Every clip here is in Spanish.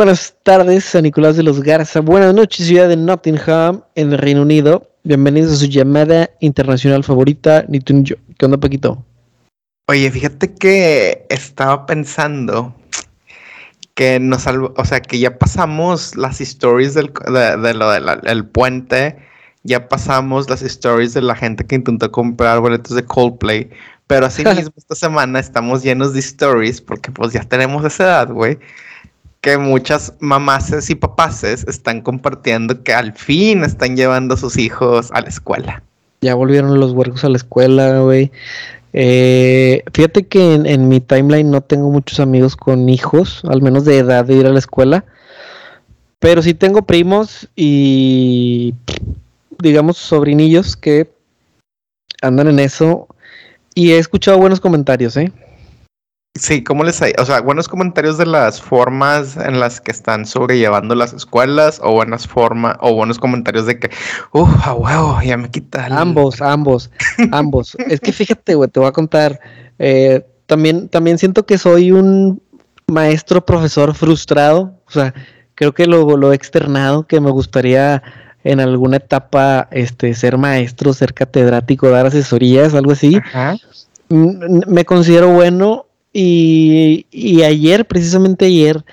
Buenas tardes, San Nicolás de los Garza. Buenas noches, ciudad de Nottingham, en el Reino Unido. Bienvenidos a su llamada internacional favorita, ni tú ni yo. ¿Qué onda, Paquito? Oye, fíjate que estaba pensando que nos salvo, o sea, que ya pasamos las stories del, de, lo del puente, ya pasamos las stories de la gente que intentó comprar boletos de Coldplay, pero así mismo esta semana estamos llenos de stories porque pues ya tenemos esa edad, güey, que muchas mamases y papaces están compartiendo que al fin están llevando a sus hijos a la escuela. Ya volvieron los huercos a la escuela, güey. Eh, fíjate que en, mi timeline no tengo muchos amigos con hijos, al menos de edad de ir a la escuela. Pero sí tengo primos y, digamos, sobrinillos que andan en eso. Y he escuchado buenos comentarios, ¿eh? Sí, ¿cómo les hay? O sea, buenos comentarios de las formas en las que están sobrellevando las escuelas o buenas formas o buenos comentarios de que, uff, a huevo, ya me quita. Ambos, ambos, ambos. Es que fíjate, güey, te voy a contar. Eh, también, también siento que soy un maestro profesor frustrado. O sea, creo que lo, lo he externado, que me gustaría en alguna etapa este, ser maestro, ser catedrático, dar asesorías, algo así. Me considero bueno y, ayer, precisamente ayer,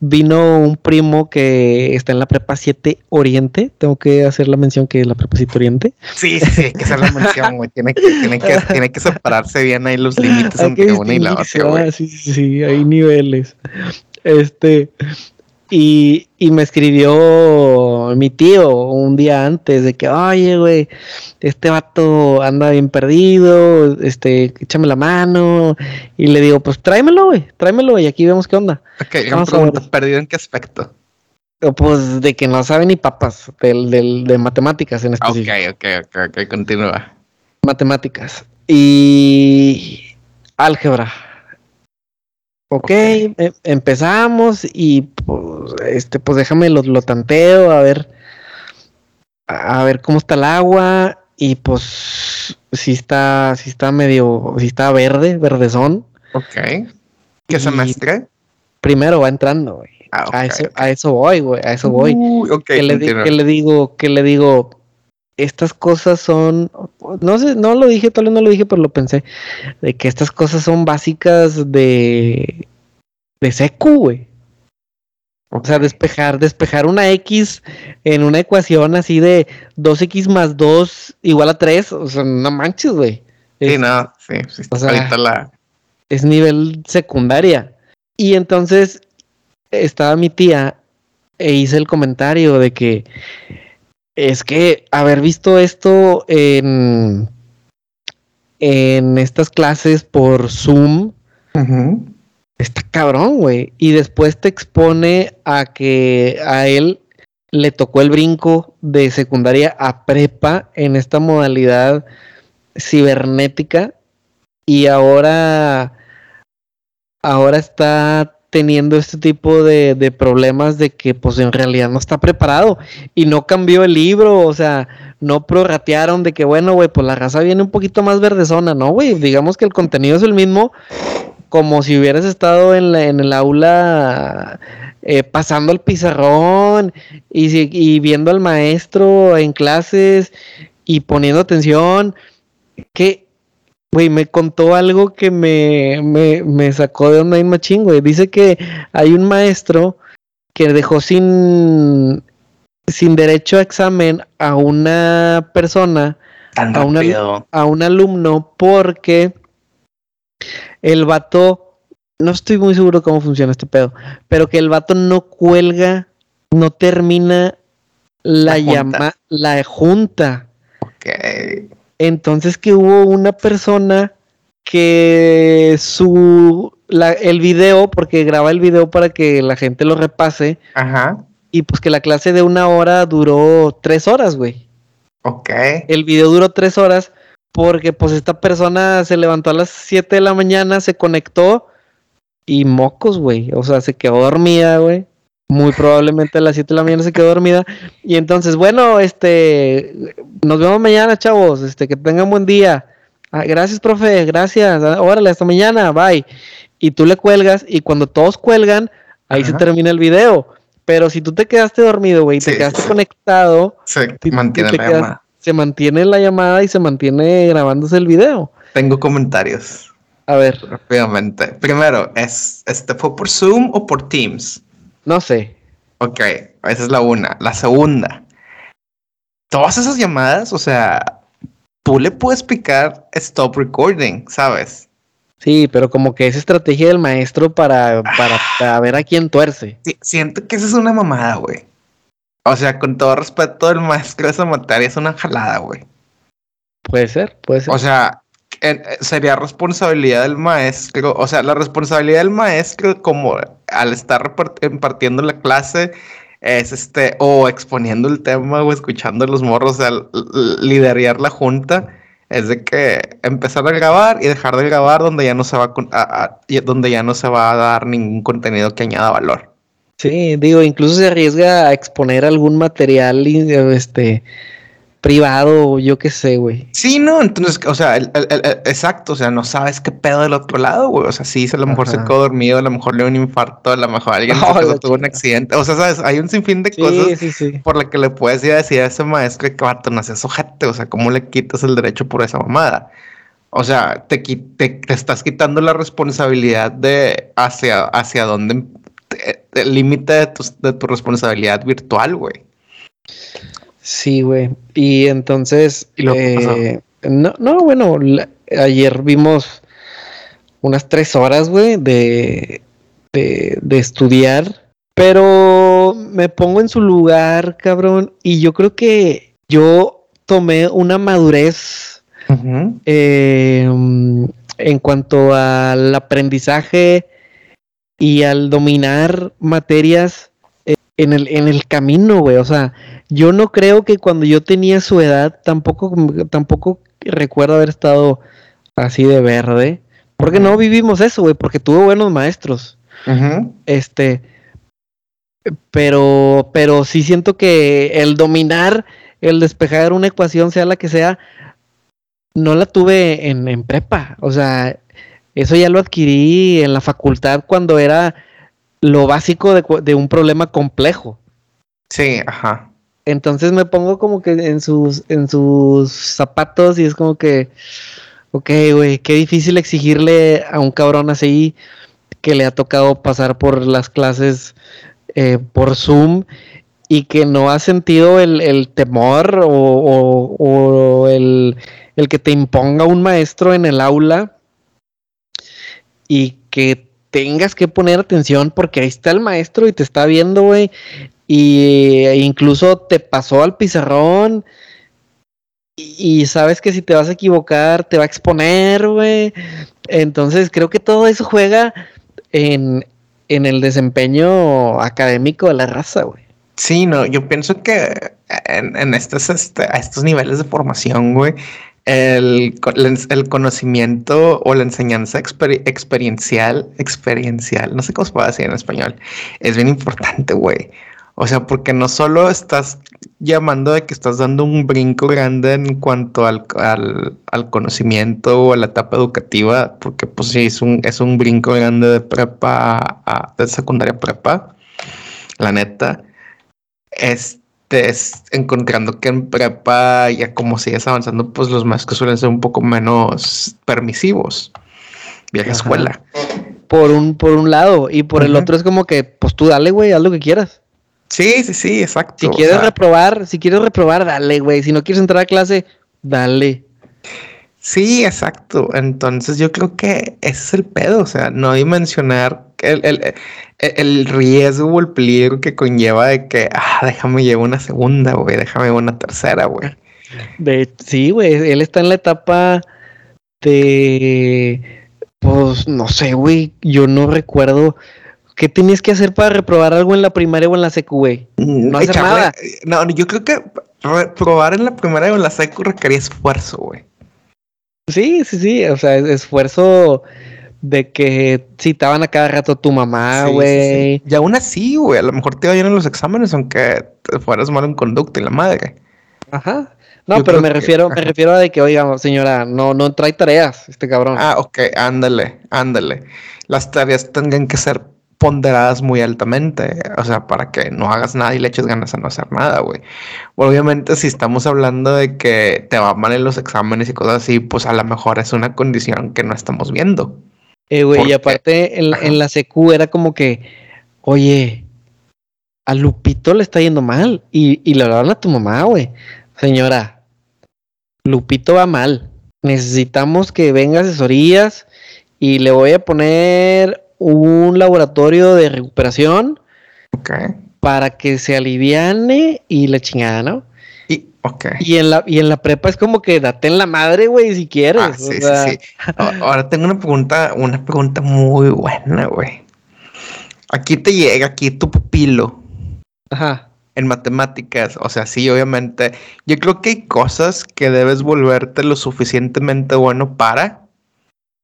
vino un primo que está en la prepa 7 Oriente. Tengo que hacer la mención que es la prepa 7 Oriente. Sí, sí, hay que hacer la mención, güey. Tiene que, tiene, que, tiene que separarse bien ahí los límites entre una y la otra, güey. Sí, sí, sí, hay niveles. Este, y, y, me escribió mi tío un día antes de que, oye, güey, este vato anda bien perdido, este, échame la mano. Y le digo, pues tráemelo, güey, tráemelo y aquí vemos qué onda. Ok, Vamos pregunta, ¿perdido en qué aspecto? Pues de que no sabe ni papas, del, del, de matemáticas en específico. Ok, ok, ok, ok, continúa. Matemáticas. Y álgebra. Ok, em, empezamos y pues, este, pues déjame lo, lo, tanteo a ver, a ver cómo está el agua y pues si está, si está medio, si está verde, verdezón. Ok. ¿Qué semestre? Primero va entrando, güey. Ah, a, eso, a eso voy, güey, a eso voy. que, le, que le digo, que le digo, estas cosas son, no sé, no lo dije, tal vez no lo dije, pero lo pensé, de que estas cosas son básicas de, de secu, güey. O sea, despejar, despejar una X en una ecuación así de 2X más 2 igual a 3, o sea, no manches, güey. Sí, no, sí, sí o sea, la... Es nivel secundaria. Y entonces estaba mi tía e hice el comentario de que es que haber visto esto en, en estas clases por Zoom está cabrón, güey. Y después te expone a que a él le tocó el brinco de secundaria a prepa en esta modalidad cibernética y ahora ahora está teniendo este tipo de, de, problemas de que pues en realidad no está preparado y no cambió el libro, o sea, no prorratearon de que bueno, güey, pues la raza viene un poquito más verdezona, ¿no, güey? Digamos que el contenido es el mismo, como si hubieras estado en, la, en el aula eh, pasando el pizarrón y, y viendo al maestro en clases y poniendo atención, que Güey, me contó algo que me, me, me sacó de onda machín, güey. Dice que hay un maestro que dejó sin, sin derecho a examen a una persona, a, a un alumno, porque el vato, no estoy muy seguro cómo funciona este pedo, pero que el vato no cuelga, no termina la, llama, la junta. Ok. Entonces que hubo una persona que su la, el video, porque graba el video para que la gente lo repase. Ajá. Y pues que la clase de una hora duró tres horas, güey. Ok. El video duró tres horas porque pues esta persona se levantó a las 7 de la mañana, se conectó y mocos, güey. O sea, se quedó dormida, güey. Muy probablemente a las 7 de la mañana se quedó dormida. Y entonces, bueno, este, nos vemos mañana, chavos. Este, que tengan buen día. Ah, gracias, profe, gracias. Ah, órale, hasta mañana, bye. Y tú le cuelgas y cuando todos cuelgan, ahí se termina el video. Pero si tú te quedaste dormido, güey, y te quedaste sí. conectado, Se si- mantiene la quedas- llamada. se mantiene la llamada y se mantiene grabándose el video. Tengo comentarios A ver, rápidamente. Primero, ¿es, este, ¿fue por Zoom o por Teams? No sé. Ok, esa es la una. La segunda, todas esas llamadas, o sea, tú le puedes picar stop recording, ¿sabes? Sí, pero como que es estrategia del maestro para, para, para ver a quién tuerce. Sí, siento que esa es una mamada, güey. O sea, con todo respeto, el maestro de esa materia es una jalada, güey. Puede ser, puede ser. O sea, sería responsabilidad del maestro, o sea, la responsabilidad del maestro como al estar impartiendo la clase es este, o exponiendo el tema o escuchando a los morros, o sea, liderar la junta, es de que empezar a grabar y dejar de grabar donde ya no se va a, donde ya no se va a dar ningún contenido que añada valor. Sí, digo, incluso se arriesga a exponer algún material este privado, yo qué sé, güey. Sí, no, entonces, o sea, el- el- exacto, o sea, no sabes qué pedo del otro lado, güey. O sea, sí, a lo mejor se quedó dormido, a lo mejor le dio un infarto, a lo mejor alguien Oh, tuvo un accidente. O sea, sabes, hay un sinfín de Sí, cosas sí, sí. por la que le puedes ir a decir a ese maestro que vato no seas ojete. O sea, ¿cómo le quitas el derecho por esa mamada? O sea, te, te, te estás quitando la responsabilidad de hacia, hacia dónde el límite de tu, de tu responsabilidad virtual, güey. Sí, güey. Y entonces, eh, no, no, bueno, la- ayer vimos unas tres horas, güey, de, de, de estudiar, pero me pongo en su lugar, cabrón, y yo creo que yo tomé una madurez eh, en cuanto al aprendizaje y al dominar materias en el, en el camino, güey. O sea, yo no creo que cuando yo tenía su edad, tampoco, tampoco recuerdo haber estado así de verde. Porque no vivimos eso, güey, porque tuve buenos maestros. Este, pero, pero sí siento que el dominar, el despejar una ecuación, sea la que sea, no la tuve en, en prepa. O sea, eso ya lo adquirí en la facultad cuando era lo básico de, de un problema complejo. Sí, ajá. Entonces me pongo como que en sus, en sus zapatos y es como que, ok, güey, qué difícil exigirle a un cabrón así que le ha tocado pasar por las clases eh, por Zoom y que no ha sentido el, el temor o, o- o el, el que te imponga un maestro en el aula y que tengas que poner atención porque ahí está el maestro y te está viendo, güey. Y e incluso te pasó al pizarrón. Y, sabes que si te vas a equivocar, te va a exponer, güey. Entonces creo que todo eso juega en, en el desempeño académico de la raza, güey. Sí, no, yo pienso que en, en estos, este, a estos niveles de formación, güey, el, el conocimiento o la enseñanza exper- experiencial, experiencial, no sé cómo se puede decir en español, es bien importante, güey. O sea, porque no solo estás llamando de que estás dando un brinco grande en cuanto al, al, al conocimiento o a la etapa educativa, porque pues sí, es un, es un brinco grande de prepa a, de secundaria prepa, la neta este, es encontrando que en prepa, ya como sigues avanzando, pues los maestros suelen ser un poco menos permisivos. Vieja Ajá. escuela. Por un, por un lado. Y por el otro es como que, pues tú dale, güey, haz lo que quieras. Sí, sí, sí, exacto. Si o quieres sea, reprobar, si quieres reprobar, dale, güey. Si no quieres entrar a clase, dale. sí, exacto. Entonces yo creo que ese es el pedo, o sea, no dimensionar el, el, el- riesgo o el peligro que conlleva de que, ah, déjame llevar una segunda, güey, déjame llevar una tercera, güey. De, sí, güey, él está en la etapa de, pues, no sé, güey, yo no recuerdo qué tenías que hacer para reprobar algo en la primaria o en la secu, güey. No hacer nada. No, yo creo que reprobar en la primera y en la secu requería esfuerzo, güey. Sí, sí, sí, o sea, es- esfuerzo de que citaban a cada rato a tu mamá, Sí, sí, güey. sí. Y aún así, güey, a lo mejor te iba bien en los exámenes, aunque te fueras mal en conducta y la madre. Ajá. No, Yo pero me que- refiero, me refiero a de que, oiga, señora, no, no trae tareas, este cabrón. Ah, ok, ándale, ándale. Las tareas tengan que ser ponderadas muy altamente, o sea, para que no hagas nada y le eches ganas a no hacer nada, güey. Obviamente, si estamos hablando de que te va mal en los exámenes y cosas así, pues a lo mejor es una condición que no estamos viendo. Eh, güey, y aparte en, en, la secu era como que, oye, a Lupito le está yendo mal. Y, y le hablaron a tu mamá, güey. Señora, Lupito va mal. Necesitamos que venga asesorías y le voy a poner un laboratorio de recuperación para que se aliviane y la chingada, ¿no? Y, okay. y, en la, y en la prepa es como que date en la madre, güey, si quieres. Ah, sí, sí, sí. Ahora tengo una pregunta, una pregunta muy buena, güey. Aquí te llega, aquí tu pupilo. Ajá. En matemáticas, o sea, sí, obviamente. Yo creo que hay cosas que debes volverte lo suficientemente bueno para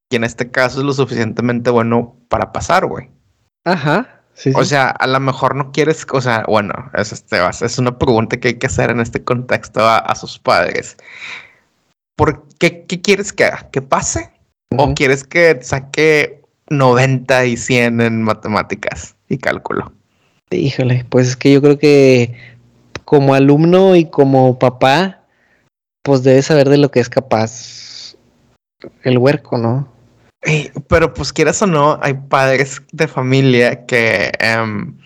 y en este caso es lo suficientemente bueno para pasar, güey. Ajá. Sí, o sea, a lo mejor no quieres, o sea, bueno, es, este, es una pregunta que hay que hacer en este contexto a, sus padres. ¿Por qué, qué quieres que haga? ¿Que pase? ¿O quieres que saque 90 y 100 en matemáticas y cálculo? Híjole, pues es que yo creo que como alumno y como papá, pues debes saber de lo que es capaz el huerco, ¿no? Pero pues quieras o no, hay padres de familia que em,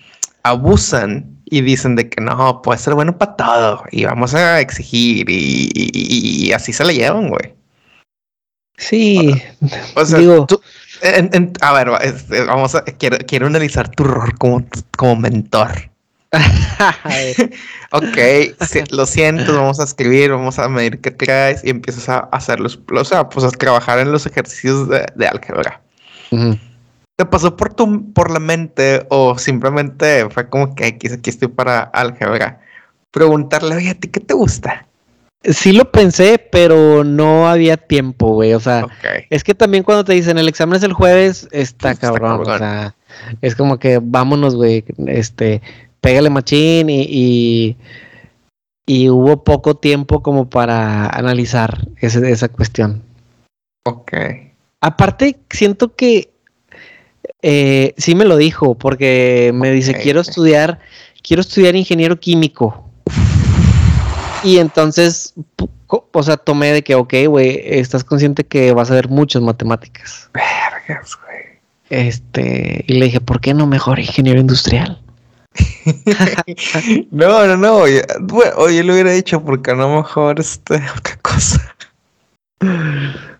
abusan y dicen de que no, puede ser bueno para todo y vamos a exigir y, así se le llevan, güey. Sí. O, sea, Digo... a ver, este, vamos a, quiero, quiero analizar tu rol como, como mentor. ok, lo siento, vamos a escribir, vamos a medir qué traes y empiezas a hacerlos, o sea, pues a trabajar en los ejercicios de, álgebra. ¿Te pasó por tu, por la mente o simplemente fue como que aquí, aquí estoy para álgebra? Preguntarle, oye, ¿a ti qué te gusta? Sí lo pensé, pero no había tiempo, güey. O sea, es que también cuando te dicen el examen es el jueves, está, cabrón. O sea, es como que vámonos, güey. Este, pégale machín y, y, hubo poco tiempo como para analizar esa cuestión. Ok. Aparte, siento que eh, sí me lo dijo, porque me dice, quiero estudiar, quiero estudiar ingeniero químico. Y entonces, o sea, tomé de que, ok, güey, estás consciente que vas a ver muchas matemáticas. Vergas, güey. Este, y le dije, ¿por qué no mejor ingeniero industrial? no, no, no. Oye, oye, lo hubiera dicho porque a lo mejor este otra cosa.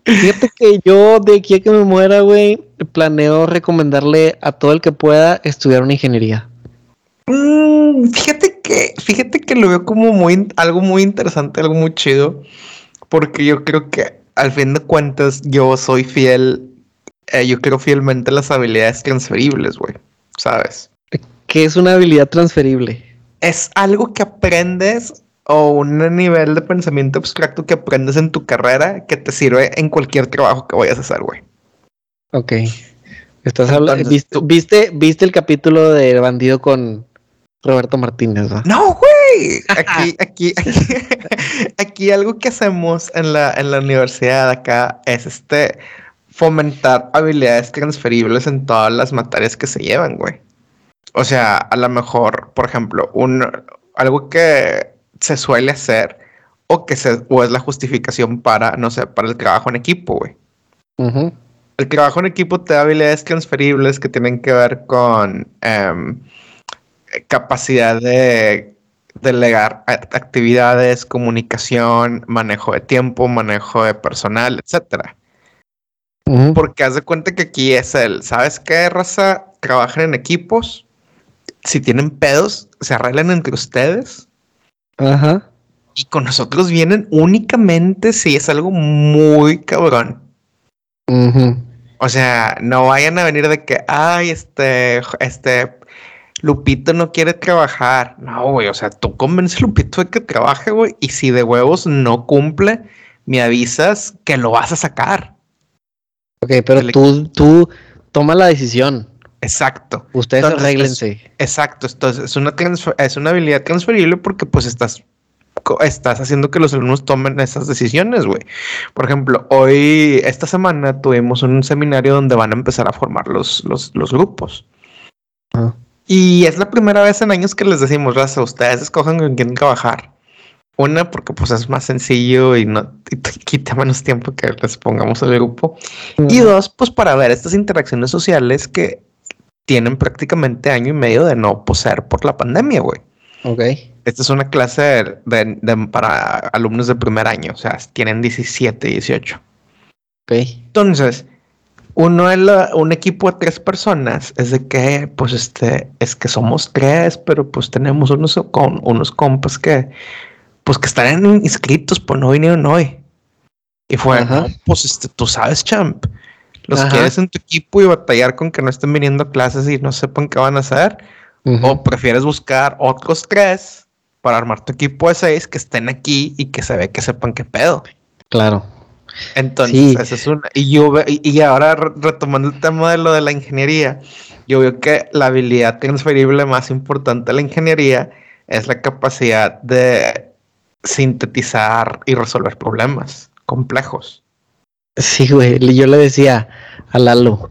Fíjate que yo de aquí a que me muera, güey, planeo recomendarle a todo el que pueda estudiar una ingeniería. Mm, fíjate que, fíjate que lo veo como muy algo muy interesante, algo muy chido, porque yo creo que al fin de cuentas yo soy fiel, eh, yo creo fielmente las habilidades transferibles, güey, ¿sabes? ¿Qué es una habilidad transferible? Es algo que aprendes o un nivel de pensamiento abstracto que aprendes en tu carrera que te sirve en cualquier trabajo que vayas a hacer, güey. Ok. Estás hablando. ¿viste, ¿viste, el capítulo de Bandido con Roberto Martínez? No, güey. Aquí, aquí, aquí, aquí, algo que hacemos en la, en la universidad acá es este fomentar habilidades transferibles en todas las materias que se llevan, güey. O sea, a lo mejor, por ejemplo, un, algo que se suele hacer o que se, o es la justificación para, no sé, para el trabajo en equipo, güey. El trabajo en equipo te da habilidades transferibles que tienen que ver con em, capacidad de delegar actividades, comunicación, manejo de tiempo, manejo de personal, etcétera. Porque haz de cuenta que aquí es el, ¿sabes qué, raza? Trabajan en equipos, si tienen pedos, se arreglan entre ustedes. Ajá. Y con nosotros vienen únicamente si es algo muy cabrón. O sea, no vayan a venir de que, ay, este, este, Lupito no quiere trabajar. No, güey, o sea, tú convences a Lupito de que trabaje, güey, y si de huevos no cumple, me avisas que lo vas a sacar. Ok, pero tú, tú toma la decisión. Exacto. Ustedes arreglense. exacto. Entonces, es una, es una habilidad transferible porque pues estás, estás haciendo que los alumnos tomen esas decisiones, güey. Por ejemplo, hoy, esta semana, tuvimos un seminario donde van a empezar a formar los, los, los grupos. Y es la primera vez en años que les decimos, raza, ustedes escojan con quién trabajar. Una, porque pues es más sencillo y no y quita menos tiempo que les pongamos al grupo. Y dos, pues para ver estas interacciones sociales que tienen prácticamente año y medio de no poseer por la pandemia, güey. Ok. Esta es una clase de, de- para alumnos de primer año, o sea, tienen 17, 18. Ok. Entonces, uno en la- un equipo de tres personas es de que, pues, este, es que somos tres, pero pues tenemos unos, con, unos compas que, pues, que están inscritos, pues no vinieron hoy. Y fue, Ajá. "No, pues, este, tú sabes, champ, los Ajá. quieres en tu equipo y batallar con que no estén viniendo a clases y no sepan qué van a hacer, o prefieres buscar otros tres para armar tu equipo de seis que estén aquí y que se ve que sepan qué pedo. Claro. Entonces, Sí. esa es una. Y yo ve- y, ahora re- retomando el tema de lo de la ingeniería, yo veo que la habilidad transferible más importante de la ingeniería es la capacidad de sintetizar y resolver problemas complejos. Sí, güey. Yo le decía a Lalo,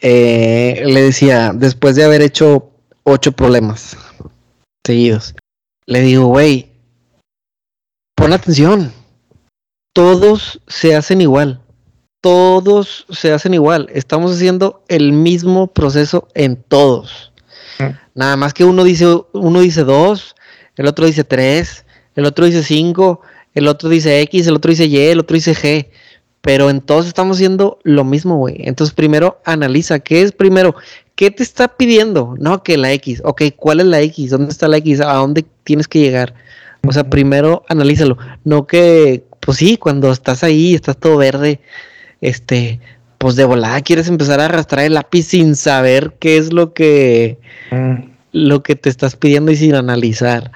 eh, le decía, después de haber hecho ocho problemas seguidos, le digo, güey, pon atención. Todos se hacen igual. Todos se hacen igual. Estamos haciendo el mismo proceso en todos. Nada más que uno dice, uno dice dos, el otro dice tres, el otro dice cinco, el otro dice X, el otro dice Y, el otro dice G. Pero en todos estamos haciendo lo mismo, güey. Entonces primero analiza, ¿qué es primero? ¿Qué te está pidiendo? No, que la X. Ok, ¿cuál es la X? ¿Dónde está la X? ¿A dónde tienes que llegar? O sea, primero analízalo. No que, pues sí, cuando estás ahí, estás todo verde, este, pues de volada quieres empezar a arrastrar el lápiz sin saber qué es lo que, Mm, lo que te estás pidiendo y sin analizar.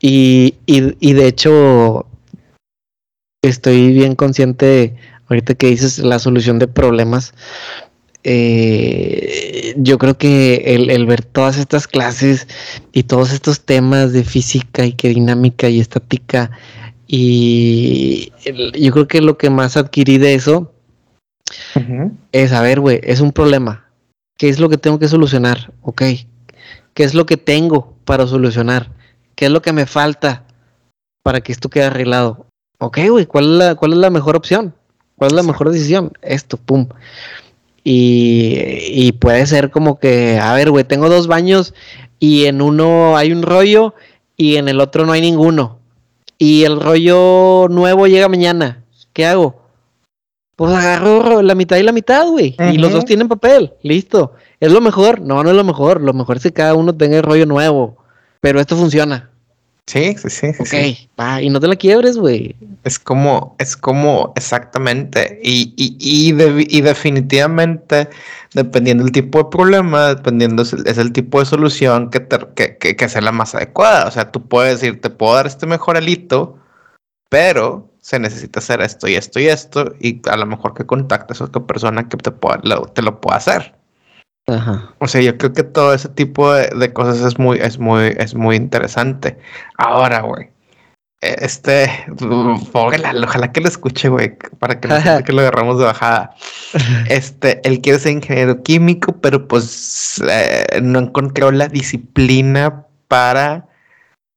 Y, y, y de hecho, estoy bien consciente, ahorita que dices la solución de problemas, eh, yo creo que el, el ver todas estas clases y todos estos temas de física y que dinámica y estática, y el- yo creo que lo que más adquirí de eso es, a ver, güey, es un problema. ¿Qué es lo que tengo que solucionar? Ok. ¿Qué es lo que tengo para solucionar? ¿Qué es lo que me falta para que esto quede arreglado? Ok, güey, ¿cuál, es la, ¿cuál es la mejor opción? ¿Cuál es la mejor decisión? Esto, pum. Y, y puede ser como que, a ver, güey, tengo dos baños y en uno hay un rollo y en el otro no hay ninguno. Y el rollo nuevo llega mañana. ¿Qué hago? Pues agarro la mitad y la mitad, güey. Y los dos tienen papel. Listo. ¿Es lo mejor? No, no es lo mejor. Lo mejor es que cada uno tenga el rollo nuevo. Pero esto funciona. Sí, sí, sí. sí, Ok. sí. Va, y no te la quiebres, güey. Es como, es como exactamente. Y, y, y, de- y definitivamente, dependiendo del tipo de problema, dependiendo es el, es el tipo de solución que, te, que, que, que sea la más adecuada. O sea, tú puedes decir, te puedo dar este mejor alito, pero se necesita hacer esto y esto y esto. Y a lo mejor que contactes a otra persona que te, pueda, lo, te lo pueda hacer. Ajá. O sea, yo creo que todo ese tipo de, de cosas es muy, es muy, es muy interesante. Ahora, güey. eh, Este, Lalo, ojalá que lo escuche, güey, para que no que lo agarramos de bajada. Este, él quiere ser ingeniero químico, pero pues eh, no encontró la disciplina para,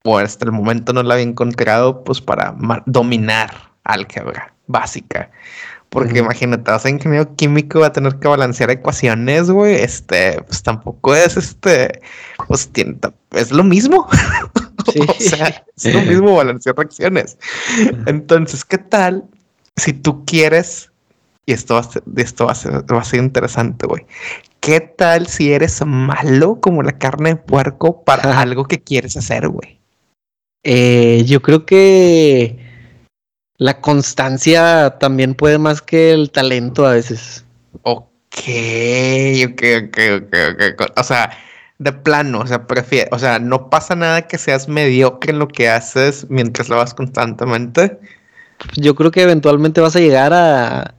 o hasta el momento no la había encontrado, pues para dominar álgebra básica. Porque imagínate, vas a ingeniero químico, va a tener que balancear ecuaciones, güey. Este, pues tampoco es este, pues tiene, es lo mismo. Sí. o sea, es lo mismo balancear reacciones. Entonces, ¿qué tal si tú quieres, y esto va a ser, esto va a ser, va a ser interesante, güey. ¿Qué tal si eres malo como la carne de puerco para algo que quieres hacer, güey? Eh, yo creo que la constancia también puede más que el talento a veces. Ok, ok, ok, ok, ok. O sea, de plano, o sea, prefiero, o sea, no pasa nada que seas mediocre en lo que haces mientras lo hagas constantemente. Yo creo que eventualmente vas a llegar a,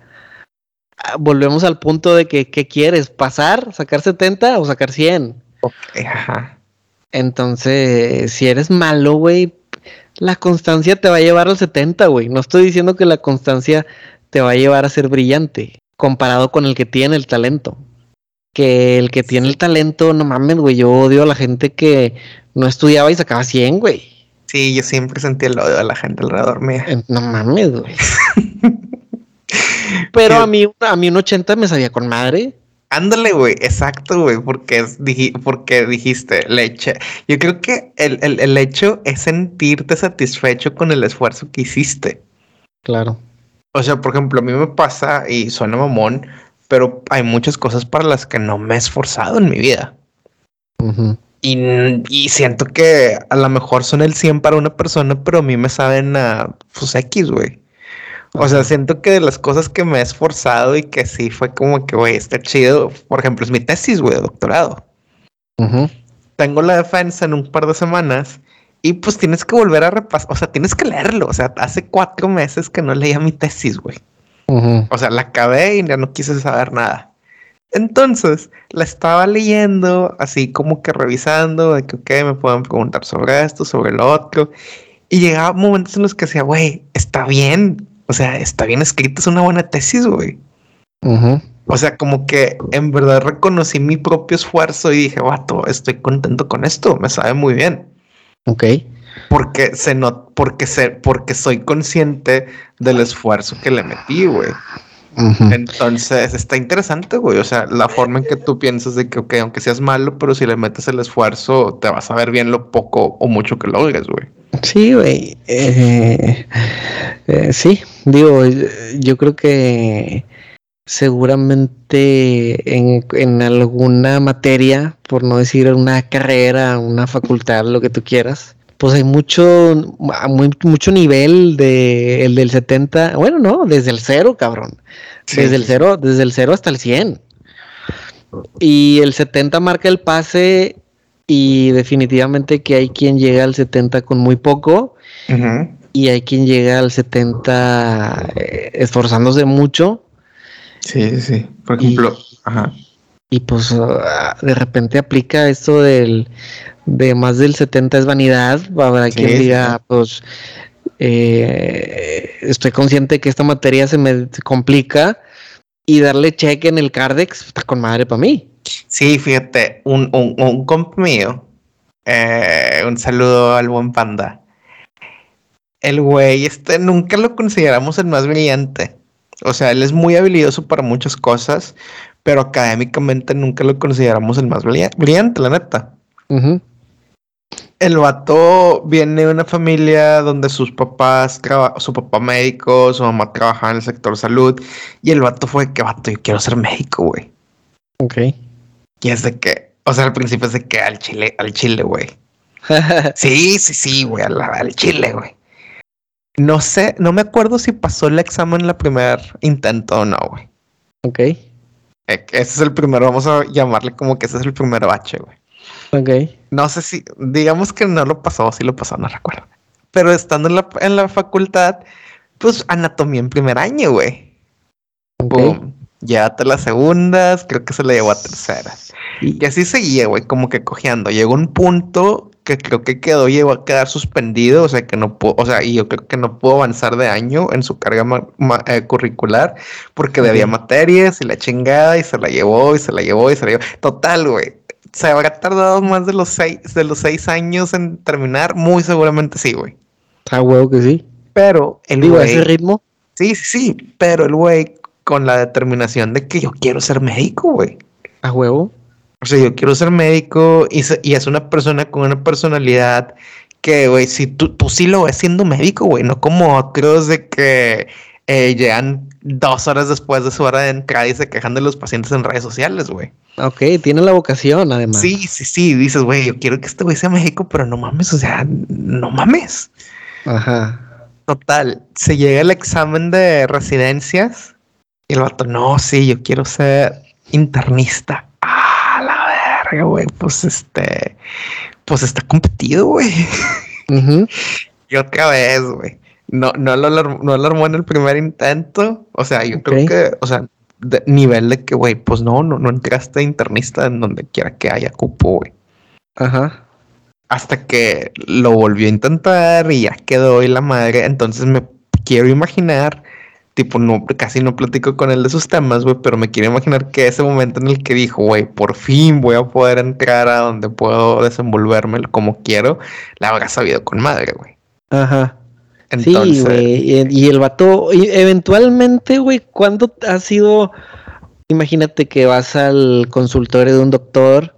a- volvemos al punto de que ¿qué quieres? ¿Pasar? ¿Sacar 70 o sacar 100? Ok, ajá. Entonces, si eres malo, güey, la constancia te va a llevar al 70, güey. No estoy diciendo que la constancia te va a llevar a ser brillante, comparado con el que tiene el talento. que el que tiene el talento, no mames, güey, yo odio a la gente que no estudiaba y sacaba 100, güey. Sí, yo siempre sentí el odio de la gente alrededor mío. No mames, güey. Pero a mí, a mí un 80 me sabía con madre. Ándale, güey, exacto, güey, porque, porque dijiste leche. Yo creo que el, el, hecho es sentirte satisfecho con el esfuerzo que hiciste. Claro. O sea, por ejemplo, a mí me pasa, y suena mamón, pero hay muchas cosas para las que no me he esforzado en mi vida. y, y, siento que a lo mejor son el 100 para una persona, pero a mí me saben a pues X, güey. O sea, siento que de las cosas que me he esforzado y que sí fue como que, güey, está chido. Por ejemplo, es mi tesis, güey, de doctorado. Tengo la defensa en un par de semanas y pues tienes que volver a repasar. O sea, tienes que leerlo. O sea, hace cuatro meses que no leía mi tesis, güey. O sea, la acabé y ya no quise saber nada. Entonces, la estaba leyendo, así como que revisando, de que, ok, me pueden preguntar sobre esto, sobre lo otro. Y llegaba momentos en los que decía, güey, está bien, o sea, está bien escrito, es una buena tesis, güey. O sea, como que en verdad reconocí mi propio esfuerzo y dije, vato, estoy contento con esto, me sabe muy bien. Ok. Porque se no, porque se, porque soy consciente del esfuerzo que le metí, güey. Entonces está interesante, güey. O sea, la forma en que tú piensas de que, ok, aunque seas malo, pero si le metes el esfuerzo, te vas a ver bien lo poco o mucho que logres, güey. Sí, güey. Eh, eh, sí, digo, yo creo que seguramente en, en, alguna materia, por no decir una carrera, una facultad, lo que tú quieras, pues hay mucho, mucho nivel de el del 70, bueno, no, desde el cero, cabrón. Desde el cero, desde el cero hasta el 100. Y el 70 marca el pase y definitivamente que hay quien llega al 70 con muy poco y hay quien llega al 70 eh, esforzándose mucho. Sí, sí. Por ejemplo, y, pues ah, de repente aplica esto del de más del 70 es vanidad. Habrá quien diga, pues eh, estoy consciente que esta materia se me complica y darle cheque en el Cardex está con madre para mí. Sí, fíjate, un, un, un comp mío, eh, un saludo al buen panda. El güey, este nunca lo consideramos el más brillante. O sea, él es muy habilidoso para muchas cosas, pero académicamente nunca lo consideramos el más brillante, la neta. El vato viene de una familia donde sus papás, su papá médico, su mamá trabajaba en el sector salud, y el vato fue que vato, yo quiero ser médico, güey. Ok. Y es de que, o sea, al principio es de que al chile, al chile, güey. sí, sí, sí, güey, al, al chile, güey. No sé, no me acuerdo si pasó el examen en la primer intento o no, güey. Ok. E, ese es el primero, vamos a llamarle como que ese es el primer bache, güey. Ok. No sé si, digamos que no lo pasó, si lo pasó, no recuerdo. Pero estando en la, en la facultad, pues anatomía en primer año, güey. Okay. Llévate las segundas, creo que se le llevó a terceras. Y así seguía, güey, como que cojeando. Llegó un punto que creo que quedó, llegó a quedar suspendido, o sea, que no pudo, o sea, y yo creo que no pudo avanzar de año en su carga eh, curricular porque debía materias y la chingada y se la llevó y se la llevó y se la llevó. Total, güey. ¿Se habrá tardado más de los seis, de los seis años en terminar? Muy seguramente sí, güey. Ah, huevo que sí. Pero el Digo, ese ritmo. Sí, sí, sí. Pero el güey con la determinación de que yo quiero ser médico, güey. A huevo. O sea, yo quiero ser médico y, y es una persona con una personalidad que, güey, si tú, tú sí lo ves siendo médico, güey, no como otros de que eh, llegan dos horas después de su hora de entrada y se quejan de los pacientes en redes sociales, güey. Ok, tiene la vocación, además. Sí, sí, sí. Dices, güey, yo quiero que este güey sea médico, pero no mames, o sea, no mames. Ajá. Total, se llega el examen de residencias y el vato, no, sí, yo quiero ser internista. Ah, la verga, güey. Pues este, pues está competido, güey. y otra vez, güey. No, no lo, no lo armó en el primer intento. O sea, yo creo que, o sea, de nivel de que, güey, pues no, no, no entraste internista en donde quiera que haya cupo, güey. Ajá. Hasta que lo volvió a intentar y ya quedó y la madre. Entonces me quiero imaginar tipo, no, casi no platico con él de sus temas, güey, pero me quiero imaginar que ese momento en el que dijo, güey, por fin voy a poder entrar a donde puedo desenvolverme como quiero, la habrá sabido con madre, güey. Ajá. Entonces... Sí, güey, y, el vato, eventualmente, güey, ¿cuándo ha sido, imagínate que vas al consultorio de un doctor,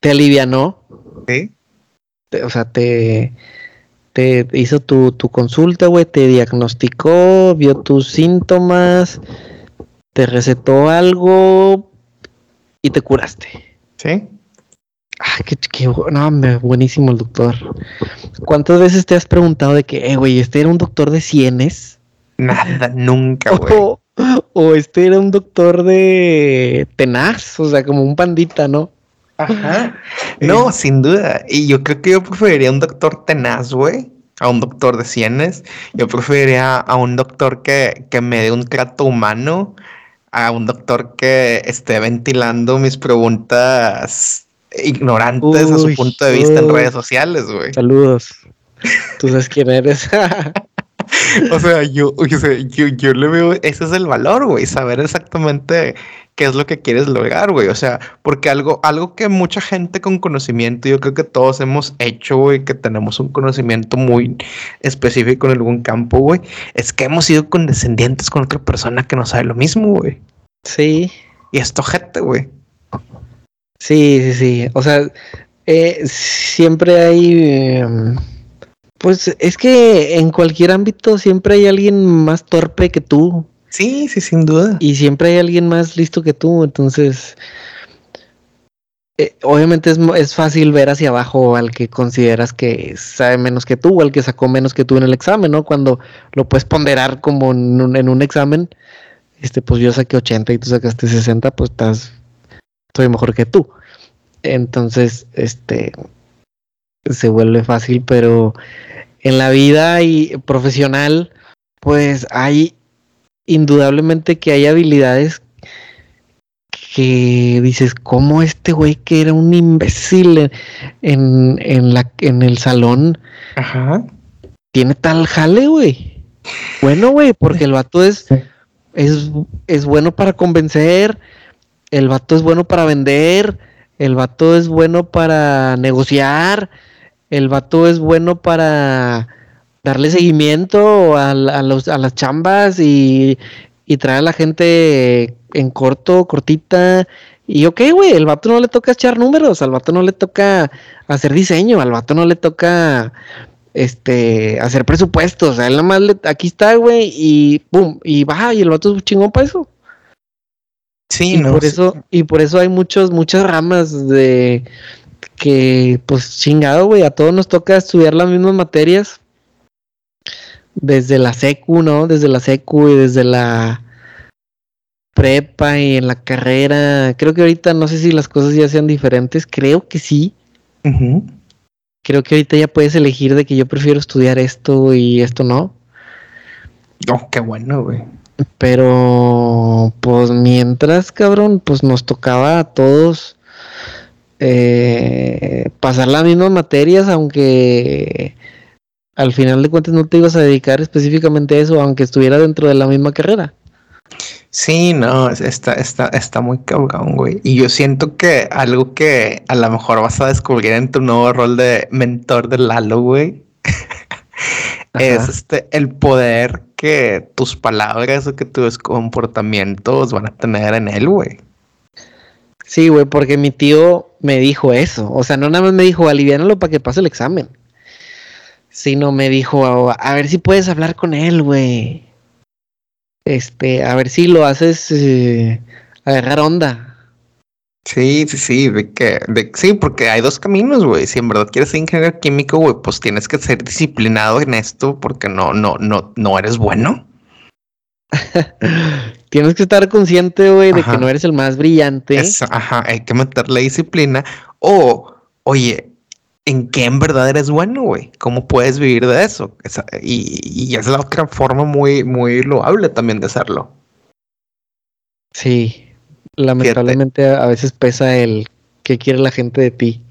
te alivianó? Sí. O sea, te te hizo tu, consulta, güey, te diagnosticó, vio tus síntomas, te recetó algo y te curaste. Sí. Ay, qué, qué no, buenísimo el doctor. ¿Cuántas veces te has preguntado de que, eh, güey, este era un doctor de cienes? Nada, nunca, güey. O, o, este era un doctor de tenaz, o sea, como un pandita, ¿no? Ajá. No, sin duda. Y yo creo que yo preferiría un doctor tenaz, güey, a un doctor de cienes. Yo preferiría a un doctor que, que me dé un trato humano, a un doctor que esté ventilando mis preguntas ignorantes a su punto de vista en redes sociales, güey. Saludos. Tú sabes quién eres. o sea, yo, yo, yo, le veo, ese es el valor, güey, saber exactamente qué es lo que quieres lograr, güey. O sea, porque algo, algo que mucha gente con conocimiento, yo creo que todos hemos hecho, güey, que tenemos un conocimiento muy específico en algún campo, güey, es que hemos sido condescendientes con otra persona que no sabe lo mismo, güey. Sí. Y esto, gente, güey. Sí, sí, sí. O sea, eh, siempre hay... Em, pues es que en cualquier ámbito siempre hay alguien más torpe que tú. Sí, sí, sin duda. Y siempre hay alguien más listo que tú, entonces... Eh, obviamente es, es, fácil ver hacia abajo al que consideras que sabe menos que tú, o al que sacó menos que tú en el examen, ¿no? Cuando lo puedes ponderar como en un, en un examen, este, pues yo saqué 80 y tú sacaste 60, pues estás, estoy mejor que tú. Entonces, este, se vuelve fácil, pero en la vida y profesional, pues hay indudablemente que hay habilidades que dices, ¿cómo este güey que era un imbécil en, en, la, en el salón tiene tal jale, güey? Bueno, güey, porque el vato es, es, es bueno para convencer, el vato es bueno para vender, el vato es bueno para negociar, el vato es bueno para darle seguimiento a, los, a las chambas y, traer a la gente en corto, cortita. Y ok, güey, el vato no le toca echar números, al vato no le toca hacer diseño, al vato no le toca este hacer presupuestos. Él nada más aquí está, güey, y pum, y va, y el vato es chingón para eso. Sí, y no. Por eso, y por eso hay muchos, muchas ramas de que, pues, chingado, güey, a todos nos toca estudiar las mismas materias desde la secu, ¿no? Desde la secu y desde la prepa y en la carrera. Creo que ahorita no sé si las cosas ya sean diferentes. Creo que sí. Creo que ahorita ya puedes elegir de que yo prefiero estudiar esto y esto no. Oh, qué bueno, güey. Pero, pues mientras, cabrón, pues nos tocaba a todos eh, pasar las mismas materias, aunque al final de cuentas no te ibas a dedicar específicamente a eso, aunque estuviera dentro de la misma carrera. Sí, no, está, está, está muy cabrón, güey. Y yo siento que algo que a lo mejor vas a descubrir en tu nuevo rol de mentor de Lalo, güey, es este el poder que tus palabras o que tus comportamientos van a tener en él, güey. Sí, güey, porque mi tío me dijo eso. O sea, no nada más me dijo, aliviánalo para que pase el examen sino me dijo, a, ver si puedes hablar con él, güey. Este, a ver si lo haces eh, agarrar onda. Sí, sí, sí, de que, de, sí, porque hay dos caminos, güey. Si en verdad quieres ser ingeniero químico, güey, pues tienes que ser disciplinado en esto porque no, no, no, no eres bueno. tienes que estar consciente, güey, de que no eres el más brillante. ajá, hay que meterle disciplina. O, oye, en qué en verdad eres bueno, güey. ¿Cómo puedes vivir de eso? y, es la otra forma muy, muy loable también de hacerlo. Sí, lamentablemente a veces pesa el qué quiere la gente de ti.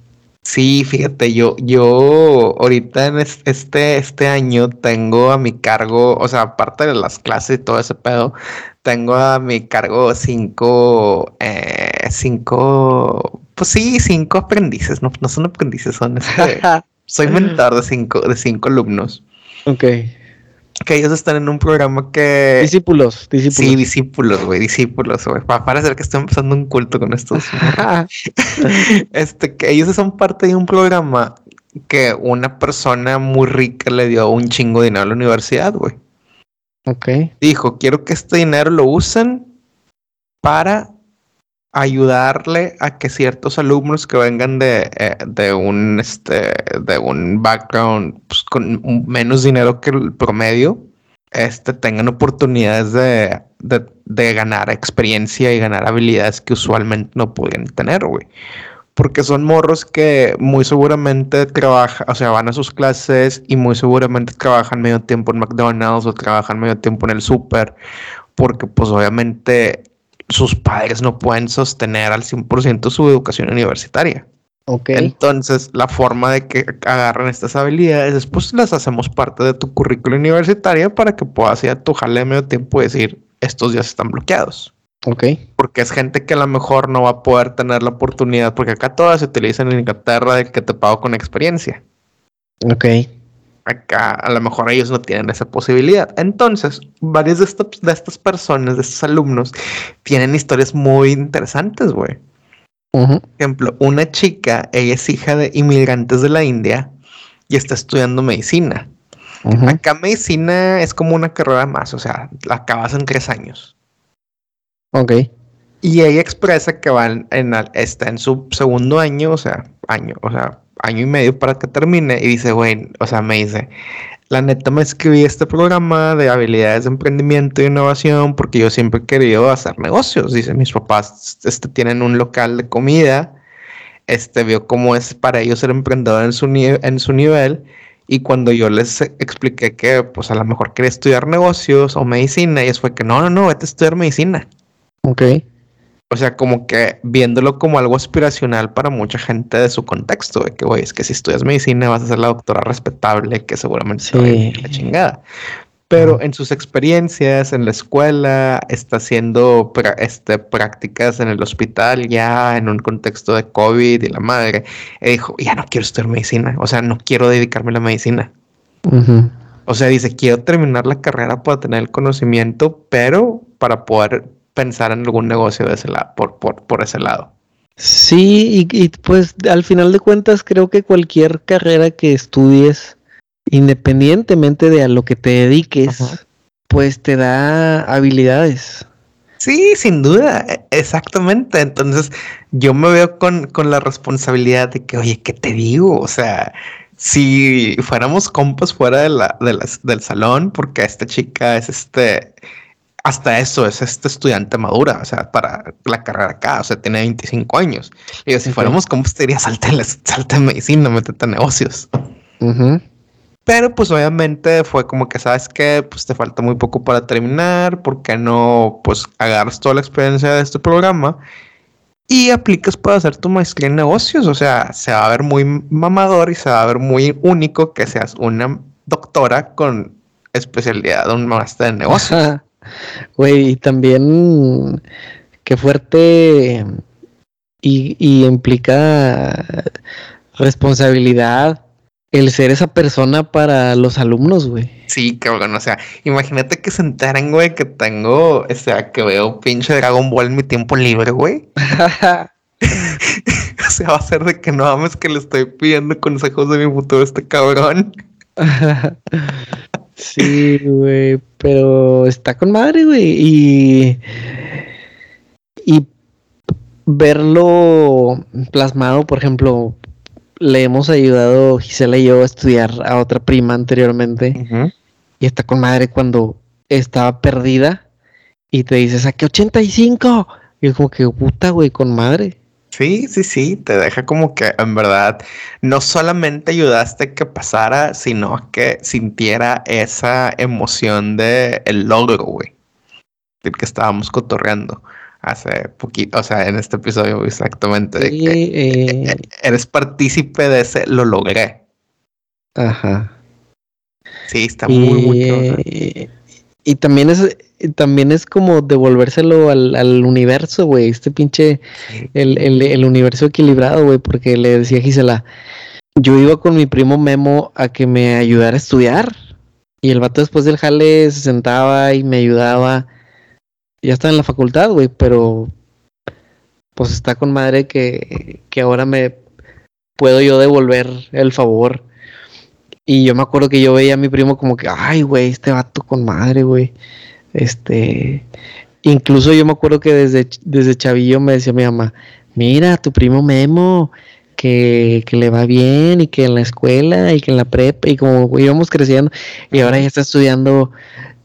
Sí, fíjate, yo, yo ahorita en este, este año tengo a mi cargo, o sea, aparte de las clases y todo ese pedo, tengo a mi cargo cinco, eh, cinco, pues sí, cinco aprendices, no, no son aprendices, son este, soy mentor de cinco, de cinco alumnos. Ok que ellos están en un programa que. Discípulos, discípulos. Sí, discípulos, güey, discípulos, güey. Para parecer que estoy empezando un culto con estos. este, que ellos son parte de un programa que una persona muy rica le dio un chingo de dinero a la universidad, güey. Ok. Dijo, quiero que este dinero lo usen para ayudarle a que ciertos alumnos que vengan de, eh, de un este de un background pues, con menos dinero que el promedio este tengan oportunidades de, de, ganar experiencia y ganar habilidades que usualmente no pueden tener, güey. Porque son morros que muy seguramente trabajan, o sea, van a sus clases y muy seguramente trabajan medio tiempo en McDonald's o trabajan medio tiempo en el súper, porque pues obviamente sus padres no pueden sostener al 100% su educación universitaria. Okay. Entonces, la forma de que agarran estas habilidades es pues las hacemos parte de tu currículo universitario para que puedas ir a tu jale de medio tiempo y decir, estos días están bloqueados. Ok. Porque es gente que a lo mejor no va a poder tener la oportunidad, porque acá todas se utilizan en Inglaterra de que te pago con experiencia. Ok acá a lo mejor ellos no tienen esa posibilidad. Entonces, varias de, de estas personas, de estos alumnos, tienen historias muy interesantes, güey. Por ejemplo, una chica, ella es hija de inmigrantes de la India y está estudiando medicina. Acá medicina es como una carrera más, o sea, la acabas en tres años. Ok. Y ella expresa que va en, está en su segundo año, o sea, año, o sea, año y medio para que termine y dice, güey, o sea, me dice, la neta me escribí este programa de habilidades de emprendimiento e innovación porque yo siempre he querido hacer negocios. Dice, mis papás este, tienen un local de comida, este, vio cómo es para ellos ser emprendedor en su, en su nivel y cuando yo les expliqué que pues a lo mejor quería estudiar negocios o medicina, ellos fue que no, no, no, vete a estudiar medicina. Ok. O sea, como que viéndolo como algo aspiracional para mucha gente de su contexto, de que, güey, es que si estudias medicina vas a ser la doctora respetable, que seguramente sí. la chingada. Pero en sus experiencias en la escuela, está haciendo este, prácticas en el hospital ya en un contexto de COVID y la madre. Y dijo, ya no quiero estudiar medicina, o sea, no quiero dedicarme a la medicina. O sea, dice, quiero terminar la carrera para tener el conocimiento, pero para poder pensar en algún negocio de ese lado, por, por, por ese lado. Sí, y, pues al final de cuentas creo que cualquier carrera que estudies, independientemente de a lo que te dediques, pues te da habilidades. Sí, sin duda, e, exactamente. Entonces yo me veo con, con la responsabilidad de que, oye, ¿qué te digo? O sea, si fuéramos compas fuera de la, de del salón, porque esta chica es este hasta eso es este estudiante madura, o sea, para la carrera acá, o sea, tiene 25 años. Y si fuéramos como te diría, salte, salte en medicina, métete en negocios. Pero pues obviamente fue como que, ¿sabes que Pues te falta muy poco para terminar, ¿por qué no pues agarras toda la experiencia de este programa y aplicas para hacer tu maestría en negocios? O sea, se va a ver muy mamador y se va a ver muy único que seas una doctora con especialidad de un máster en negocios. Güey, y también qué fuerte y, implica responsabilidad el ser esa persona para los alumnos, güey. Sí, cabrón, o sea, imagínate que se enteren, güey, que tengo, o sea, que veo pinche Dragon Ball en mi tiempo libre, güey. o sea, va a ser de que no ames que le estoy pidiendo consejos de mi futuro a este cabrón. Sí, güey, pero está con madre, güey. Y, y verlo plasmado, por ejemplo, le hemos ayudado Gisela y yo a estudiar a otra prima anteriormente. Y está con madre cuando estaba perdida y te dice, saqué 85. Y es como que puta, güey, con madre. Sí, sí, sí, te deja como que en verdad no solamente ayudaste que pasara, sino que sintiera esa emoción de el logro, güey, del que estábamos cotorreando. hace poquito, o sea, en este episodio exactamente, de que eh, eres partícipe de ese, lo logré. Ajá. Sí, está muy, muy y también es, también es como devolvérselo al, al universo, güey. Este pinche, el, el, universo equilibrado, güey. Porque le decía a Gisela, yo iba con mi primo Memo a que me ayudara a estudiar. Y el vato después del jale se sentaba y me ayudaba. Ya está en la facultad, güey, pero pues está con madre que, que ahora me puedo yo devolver el favor y yo me acuerdo que yo veía a mi primo como que, ay, güey, este vato con madre, güey. Este, incluso yo me acuerdo que desde, desde chavillo me decía mi mamá, mira, tu primo Memo, que, que, le va bien y que en la escuela y que en la prepa y como íbamos creciendo y ahora ya está estudiando,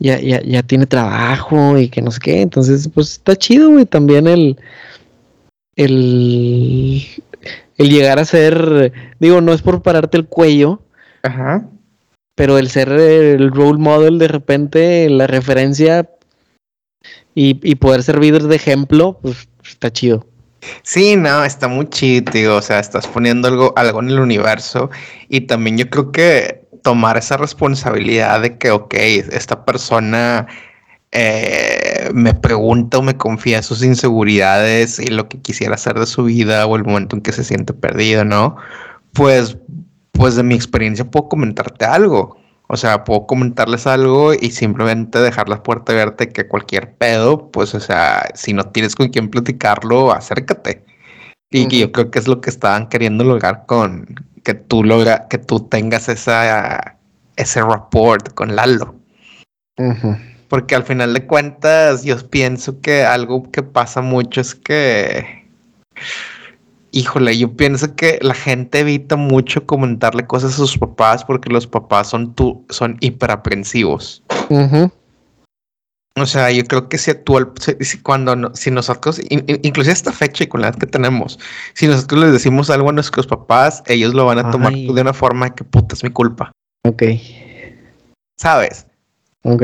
ya, ya, ya tiene trabajo y que no sé qué. Entonces, pues está chido, güey, también el, el, el llegar a ser, digo, no es por pararte el cuello, Ajá. Pero el ser el role model de repente, la referencia y, poder servir de ejemplo, pues está chido. Sí, no, está muy chido, O sea, estás poniendo algo, algo en el universo. Y también yo creo que tomar esa responsabilidad de que, ok, esta persona eh, me pregunta o me confía sus inseguridades y lo que quisiera hacer de su vida o el momento en que se siente perdido, ¿no? Pues pues de mi experiencia puedo comentarte algo. O sea, puedo comentarles algo y simplemente dejar la puerta abierta que cualquier pedo, pues, o sea, si no tienes con quién platicarlo, acércate. Y yo creo que es lo que estaban queriendo lograr con que tú logra, que tú tengas esa, ese rapport con Lalo. Porque al final de cuentas, yo pienso que algo que pasa mucho es que híjole, yo pienso que la gente evita mucho comentarle cosas a sus papás porque los papás son tú, son hiperaprensivos. O sea, yo creo que si actual, si, cuando si nosotros, inclusive esta fecha y con la edad que tenemos, si nosotros les decimos algo a nuestros papás, ellos lo van a tomar de una forma que puta es mi culpa. Ok. ¿Sabes? Ok.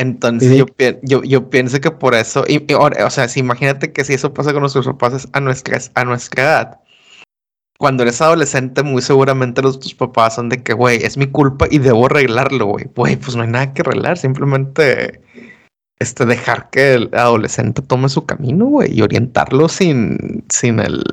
Entonces yo, yo, yo, pienso que por eso, y, o sea, si imagínate que si eso pasa con nuestros papás a nuestra, a nuestra edad, cuando eres adolescente, muy seguramente los tus papás son de que, güey, es mi culpa y debo arreglarlo, güey. Güey, pues no hay nada que arreglar, simplemente este, dejar que el adolescente tome su camino, güey, y orientarlo sin, sin, el,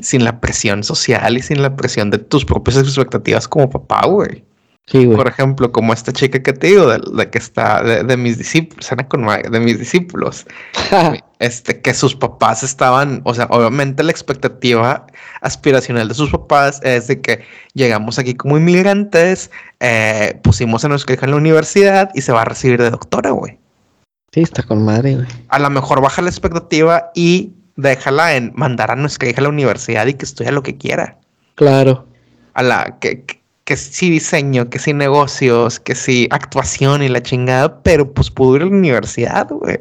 sin la presión social y sin la presión de tus propias expectativas como papá, güey. Por ejemplo, como esta chica que te digo, de, que está de, mis discípulos, con de mis discípulos, este, que sus papás estaban, o sea, obviamente la expectativa aspiracional de sus papás es de que llegamos aquí como inmigrantes, eh, pusimos a nuestra hija en la universidad y se va a recibir de doctora, güey. Sí, está con madre, güey. A lo mejor baja la expectativa y déjala en mandar a nuestra hija a la universidad y que estudie lo que quiera. Claro. A la que que sí diseño, que sí negocios, que sí actuación y la chingada, pero pues pudo ir a la universidad, güey.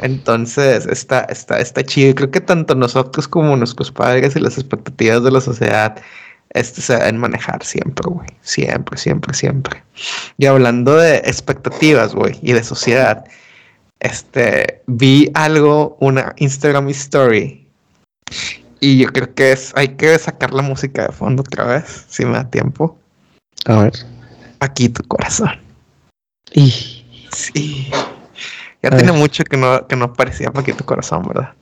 Entonces, está, está, está chido. Y creo que tanto nosotros como nuestros padres y las expectativas de la sociedad este, se deben manejar siempre, güey. Siempre, siempre, siempre. Y hablando de expectativas, güey, y de sociedad, este, vi algo, una Instagram story y yo creo que es, hay que sacar la música de fondo otra vez, si me da tiempo. A ver. Aquí tu corazón. Y sí. Ya tiene mucho que no, que no aparecía aquí tu corazón, ¿verdad?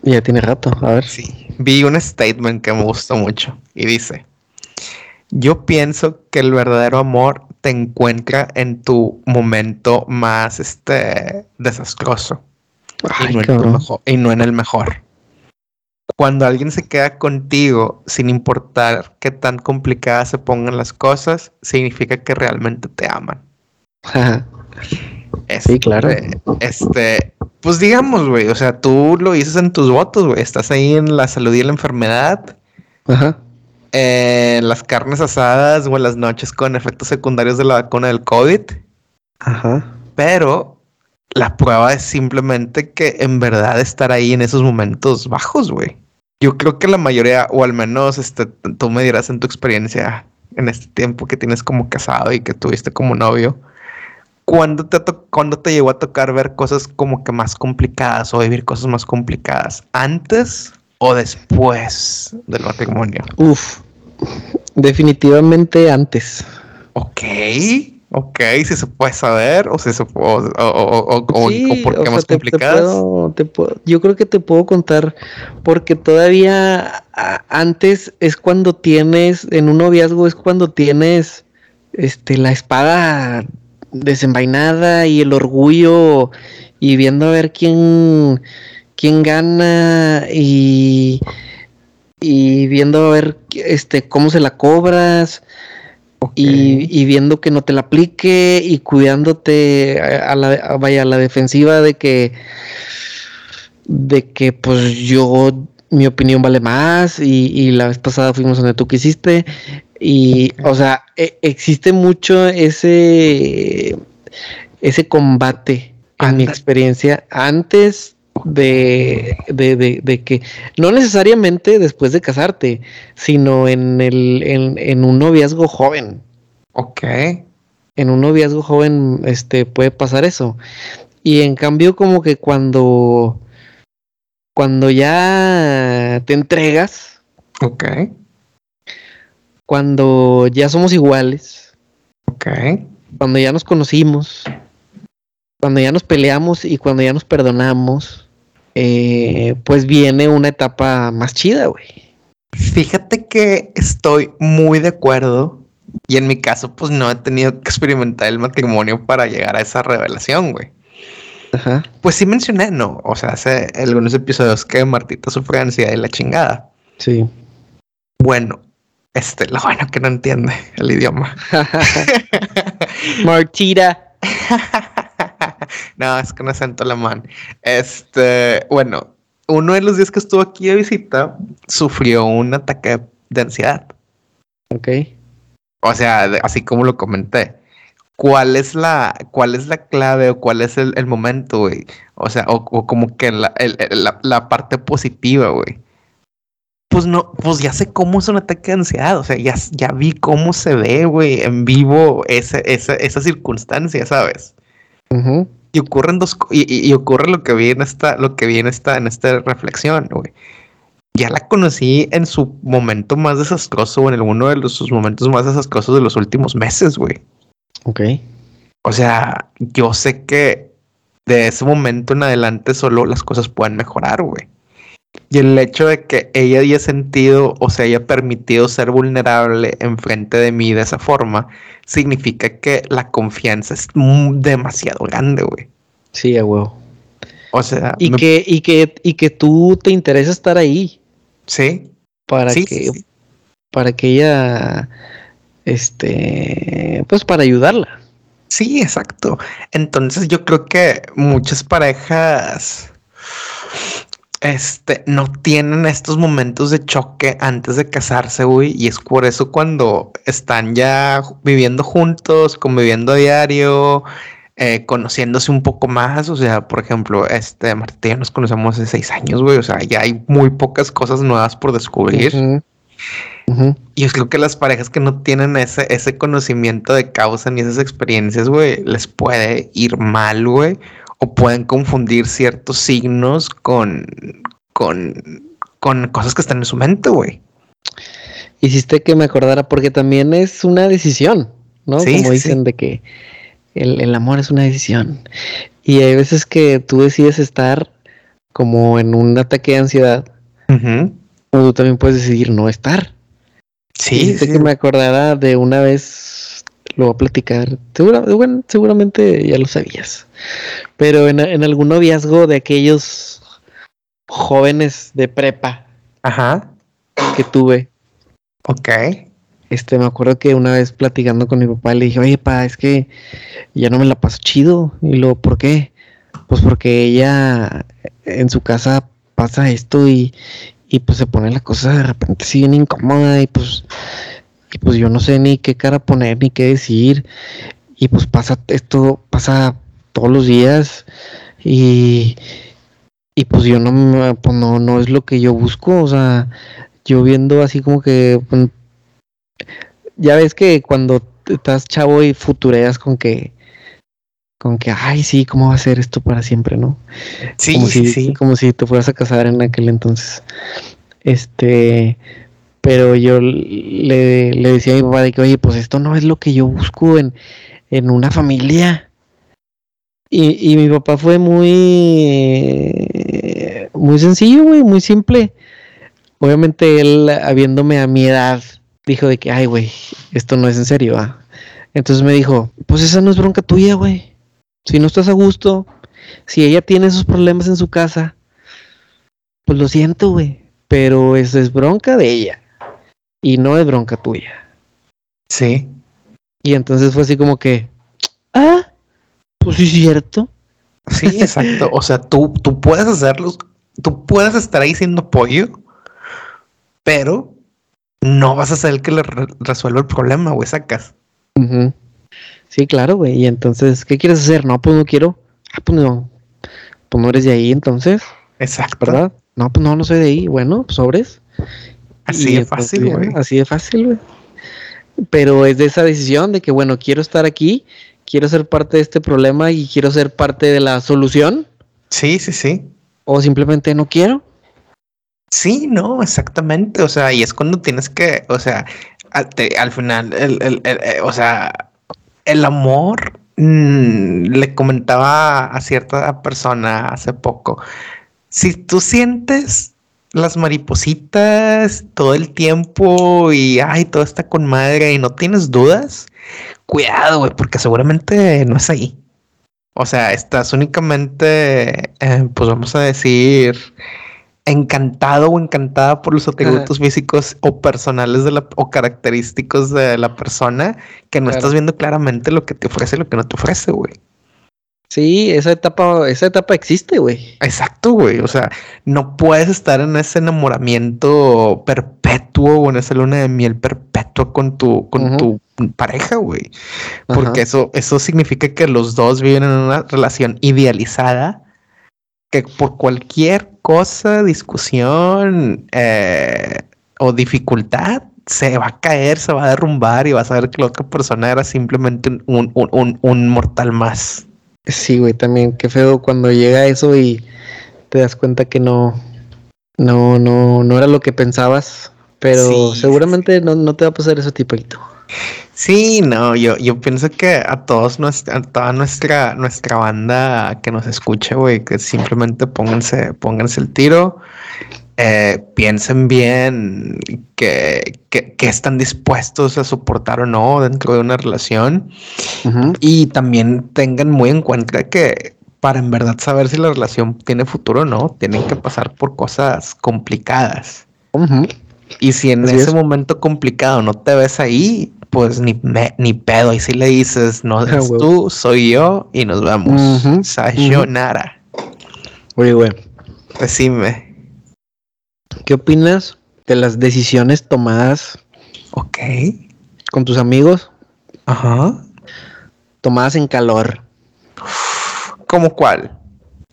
Ya tiene rato, a ver. Sí. Vi un statement que me gustó mucho y dice: Yo pienso que el verdadero amor te encuentra en tu momento más este desastroso. y, no y no en el mejor cuando alguien se queda contigo sin importar qué tan complicadas se pongan las cosas, significa que realmente te aman. sí, claro. Este, este, pues digamos, güey, o sea, tú lo dices en tus votos, güey, estás ahí en la salud y en la enfermedad. Ajá. En las carnes asadas o en las noches con efectos secundarios de la vacuna del COVID. Ajá. Pero la prueba es simplemente que en verdad estar ahí en esos momentos bajos, güey. Yo creo que la mayoría, o al menos este, tú me dirás en tu experiencia en este tiempo que tienes como casado y que tuviste como novio, ¿cuándo te, ¿cuándo te llegó a tocar ver cosas como que más complicadas o vivir cosas más complicadas? ¿Antes o después del matrimonio? Uf, definitivamente antes. Ok. Ok, si se puede saber o si se puede, o, por qué más complicadas. yo creo que te puedo contar porque todavía antes es cuando tienes, en un noviazgo es cuando tienes este la espada desenvainada y el orgullo y viendo a ver quién quién gana y y viendo a ver este cómo se la cobras y, viendo que no te la aplique y cuidándote a la, vaya, a la defensiva de que, de que pues yo, mi opinión vale más y, la vez pasada fuimos donde tú quisiste. Y, o sea, e, existe mucho ese, ese combate en mi experiencia antes de, de, de, que no necesariamente después de casarte, sino en, el, en, en, un noviazgo joven. Ok. En un noviazgo joven este, puede pasar eso. Y en cambio como que cuando, cuando ya te entregas. Ok. Cuando ya somos iguales. Ok. Cuando ya nos conocimos. Cuando ya nos peleamos y cuando ya nos perdonamos eh, pues viene una etapa más chida, güey. Fíjate que estoy muy de acuerdo y en mi caso pues no he tenido que experimentar el matrimonio para llegar a esa revelación, güey. Ajá. Pues sí mencioné, ¿no? O sea, hace algunos episodios que Martita sufre ansiedad y la chingada. Sí. Bueno, este, lo bueno que no entiende el idioma. Martita. no, es con acento alemán. Este, bueno, uno de los días que estuvo aquí de visita sufrió un ataque de ansiedad. Ok. O sea, así como lo comenté. ¿Cuál es la, cuál es la clave o cuál es el, momento, güey? O sea, o, como que la, la, parte positiva, güey. Pues no, pues ya sé cómo es un ataque de ansiedad. O sea, ya, ya vi cómo se ve, güey, en vivo esa, esa, esa circunstancia, ¿sabes? Y ocurren dos y, y, ocurre lo que vi en esta, lo que vi en esta, en esta reflexión, güey. Ya la conocí en su momento más desastroso, o en uno de sus momentos más desastrosos de los últimos meses, güey. Ok. O sea, yo sé que de ese momento en adelante solo las cosas pueden mejorar, güey. Y el hecho de que ella haya sentido o se haya permitido ser vulnerable enfrente de mí de esa forma, significa que la confianza es demasiado grande, güey. Sí, a huevo. O sea, y que, y que, y que tú te interesa estar ahí. Sí. Para que, para que ella, este, pues para ayudarla. Sí, exacto. Entonces yo creo que muchas parejas este, no tienen estos momentos de choque antes de casarse, güey. Y es por eso cuando están ya viviendo juntos, conviviendo a diario, eh, conociéndose un poco más. O sea, por ejemplo, este Marta y yo nos conocemos hace seis años, güey. O sea, ya hay muy pocas cosas nuevas por descubrir. Y yo creo que las parejas que no tienen ese, ese conocimiento de causa ni esas experiencias, güey, les puede ir mal, güey o pueden confundir ciertos signos con, con, con cosas que están en su mente, güey. Hiciste que me acordara porque también es una decisión, ¿no? Como dicen de que el, amor es una decisión. Y hay veces que tú decides estar como en un ataque de ansiedad. O tú también puedes decidir no estar. Sí. Hiciste que me acordara de una vez lo voy a platicar. seguramente ya lo sabías. Pero en, algún noviazgo de aquellos jóvenes de prepa. Ajá. Que tuve. Ok. Este, me acuerdo que una vez platicando con mi papá le dije, oye, pa, es que ya no me la paso chido. Y luego, ¿por qué? Pues porque ella en su casa pasa esto y, y pues se pone la cosa de repente así bien incómoda y pues y pues yo no sé ni qué cara poner ni qué decir y pues pasa esto pasa todos los días y y pues yo no pues no no es lo que yo busco o sea yo viendo así como que pues, ya ves que cuando estás chavo y futureas con que Con que, ay, sí, ¿cómo va a ser esto para siempre, no? Sí, como sí, si, sí. Como si te fueras a casar en aquel entonces. Este, pero yo le, le decía a mi papá de que, oye, pues esto no es lo que yo busco en, en una familia. Y, y mi papá fue muy, muy sencillo, güey, muy simple. Obviamente él, habiéndome a mi edad, dijo de que, ay, güey, esto no es en serio, ¿ah? Entonces me dijo, pues esa no es bronca tuya, güey. Si no estás a gusto, si ella tiene esos problemas en su casa, pues lo siento, güey. Pero eso es bronca de ella. Y no es bronca tuya. Sí. Y entonces fue así como que, ah, pues sí es cierto. Sí, exacto. O sea, tú, tú puedes hacerlos, tú puedes estar ahí siendo pollo, pero no vas a ser el que le re resuelva el problema, güey, sacas. Uh -huh. Sí, claro, güey. Y entonces, ¿qué quieres hacer? No, pues no quiero. Ah, pues no. Pues no eres de ahí, entonces. Exacto. ¿Verdad? No, pues no, no soy de ahí. Bueno, pues sobres. Así de fácil, güey. Así de fácil, güey. Pero es de esa decisión de que, bueno, quiero estar aquí, quiero ser parte de este problema y quiero ser parte de la solución. Sí, sí, sí. O simplemente no quiero. Sí, no, exactamente. O sea, y es cuando tienes que, o sea, al, te, al final, el, el, el, eh, o sea, el amor mmm, le comentaba a cierta persona hace poco. Si tú sientes las maripositas todo el tiempo y ay, todo está con madre y no tienes dudas, cuidado, güey, porque seguramente no es ahí. O sea, estás únicamente, eh, pues vamos a decir, encantado o encantada por los atributos Ajá. físicos o personales de la, o característicos de la persona que no claro. estás viendo claramente lo que te ofrece y lo que no te ofrece, güey. Sí, esa etapa, esa etapa existe, güey. Exacto, güey. O sea, no puedes estar en ese enamoramiento perpetuo o en esa luna de miel perpetua con tu, con uh -huh. tu pareja, güey. Porque eso, eso significa que los dos viven en una relación idealizada que por cualquier cosa, discusión eh, o dificultad se va a caer, se va a derrumbar y vas a ver que la otra persona era simplemente un, un, un, un mortal más. Sí, güey, también qué feo cuando llega eso y te das cuenta que no, no, no, no era lo que pensabas, pero sí, seguramente sí. No, no, te va a pasar ese tipito. Sí, no, yo, yo pienso que a todos nuestra, a toda nuestra, nuestra banda que nos escuche, güey, que simplemente pónganse, pónganse el tiro, eh, piensen bien que, que, que, están dispuestos a soportar o no dentro de una relación uh -huh. y también tengan muy en cuenta que para en verdad saber si la relación tiene futuro o no, tienen que pasar por cosas complicadas. Uh -huh. Y si en Así ese es. momento complicado no te ves ahí, pues ni, me, ni pedo. Y si le dices, no eres ah, tú, soy yo y nos vamos. Uh -huh. Sayonara. Oye, güey. Decime. ¿Qué opinas de las decisiones tomadas? Ok. Con tus amigos. Ajá. Tomadas en calor. ¿Cómo cuál?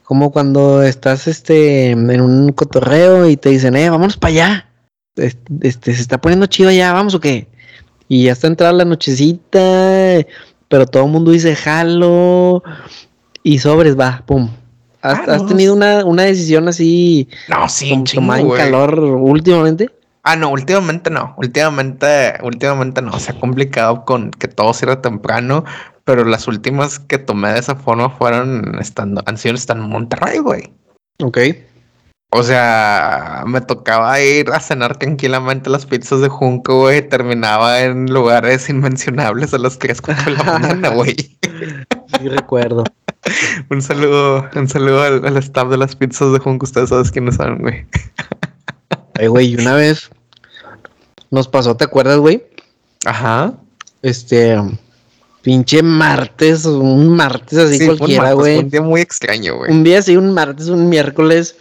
Como cuando estás este, en un cotorreo y te dicen, eh, vámonos para allá. Este, se está poniendo chido allá, vamos o qué. Y ya está entrada la nochecita, pero todo el mundo dice jalo y sobres, va, pum. ¿Has, ah, no. ¿has tenido una, una, decisión así? No, sí, como tomada en calor últimamente? Ah, no, últimamente no. Últimamente, últimamente no. Se ha complicado con que todo cierre temprano, pero las últimas que tomé de esa forma fueron estando, han sido estando en Monterrey, güey. Ok. O sea, me tocaba ir a cenar tranquilamente las pizzas de Junco, güey. Terminaba en lugares inmencionables a las 3, 4 de la mañana, güey. Sí, recuerdo. Un saludo, un saludo al, al, staff de las pizzas de Junco. Ustedes saben quiénes son, güey. Ay, güey, una vez nos pasó, ¿te acuerdas, güey? Ajá. Este, pinche martes, un martes así sí, cualquiera, güey. Un, un día muy extraño, güey. Un día así, un martes, un miércoles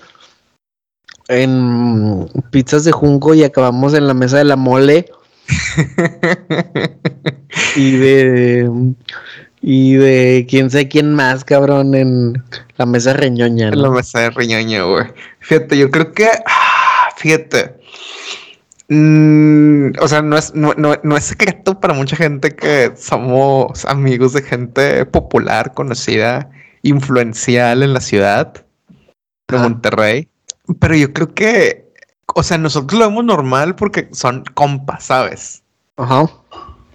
en pizzas de Junco y acabamos en la mesa de la mole. y de y de quién sé quién más, cabrón, en la mesa reñoña. ¿no? En la mesa de reñoña, güey. Fíjate, yo creo que, ah, fíjate, Mm, o sea, no es, no, no, no es secreto para mucha gente que somos amigos de gente popular, conocida, influencial en la ciudad de. Monterrey. Pero yo creo que, o sea, nosotros lo vemos normal porque son compas, ¿sabes? Ajá.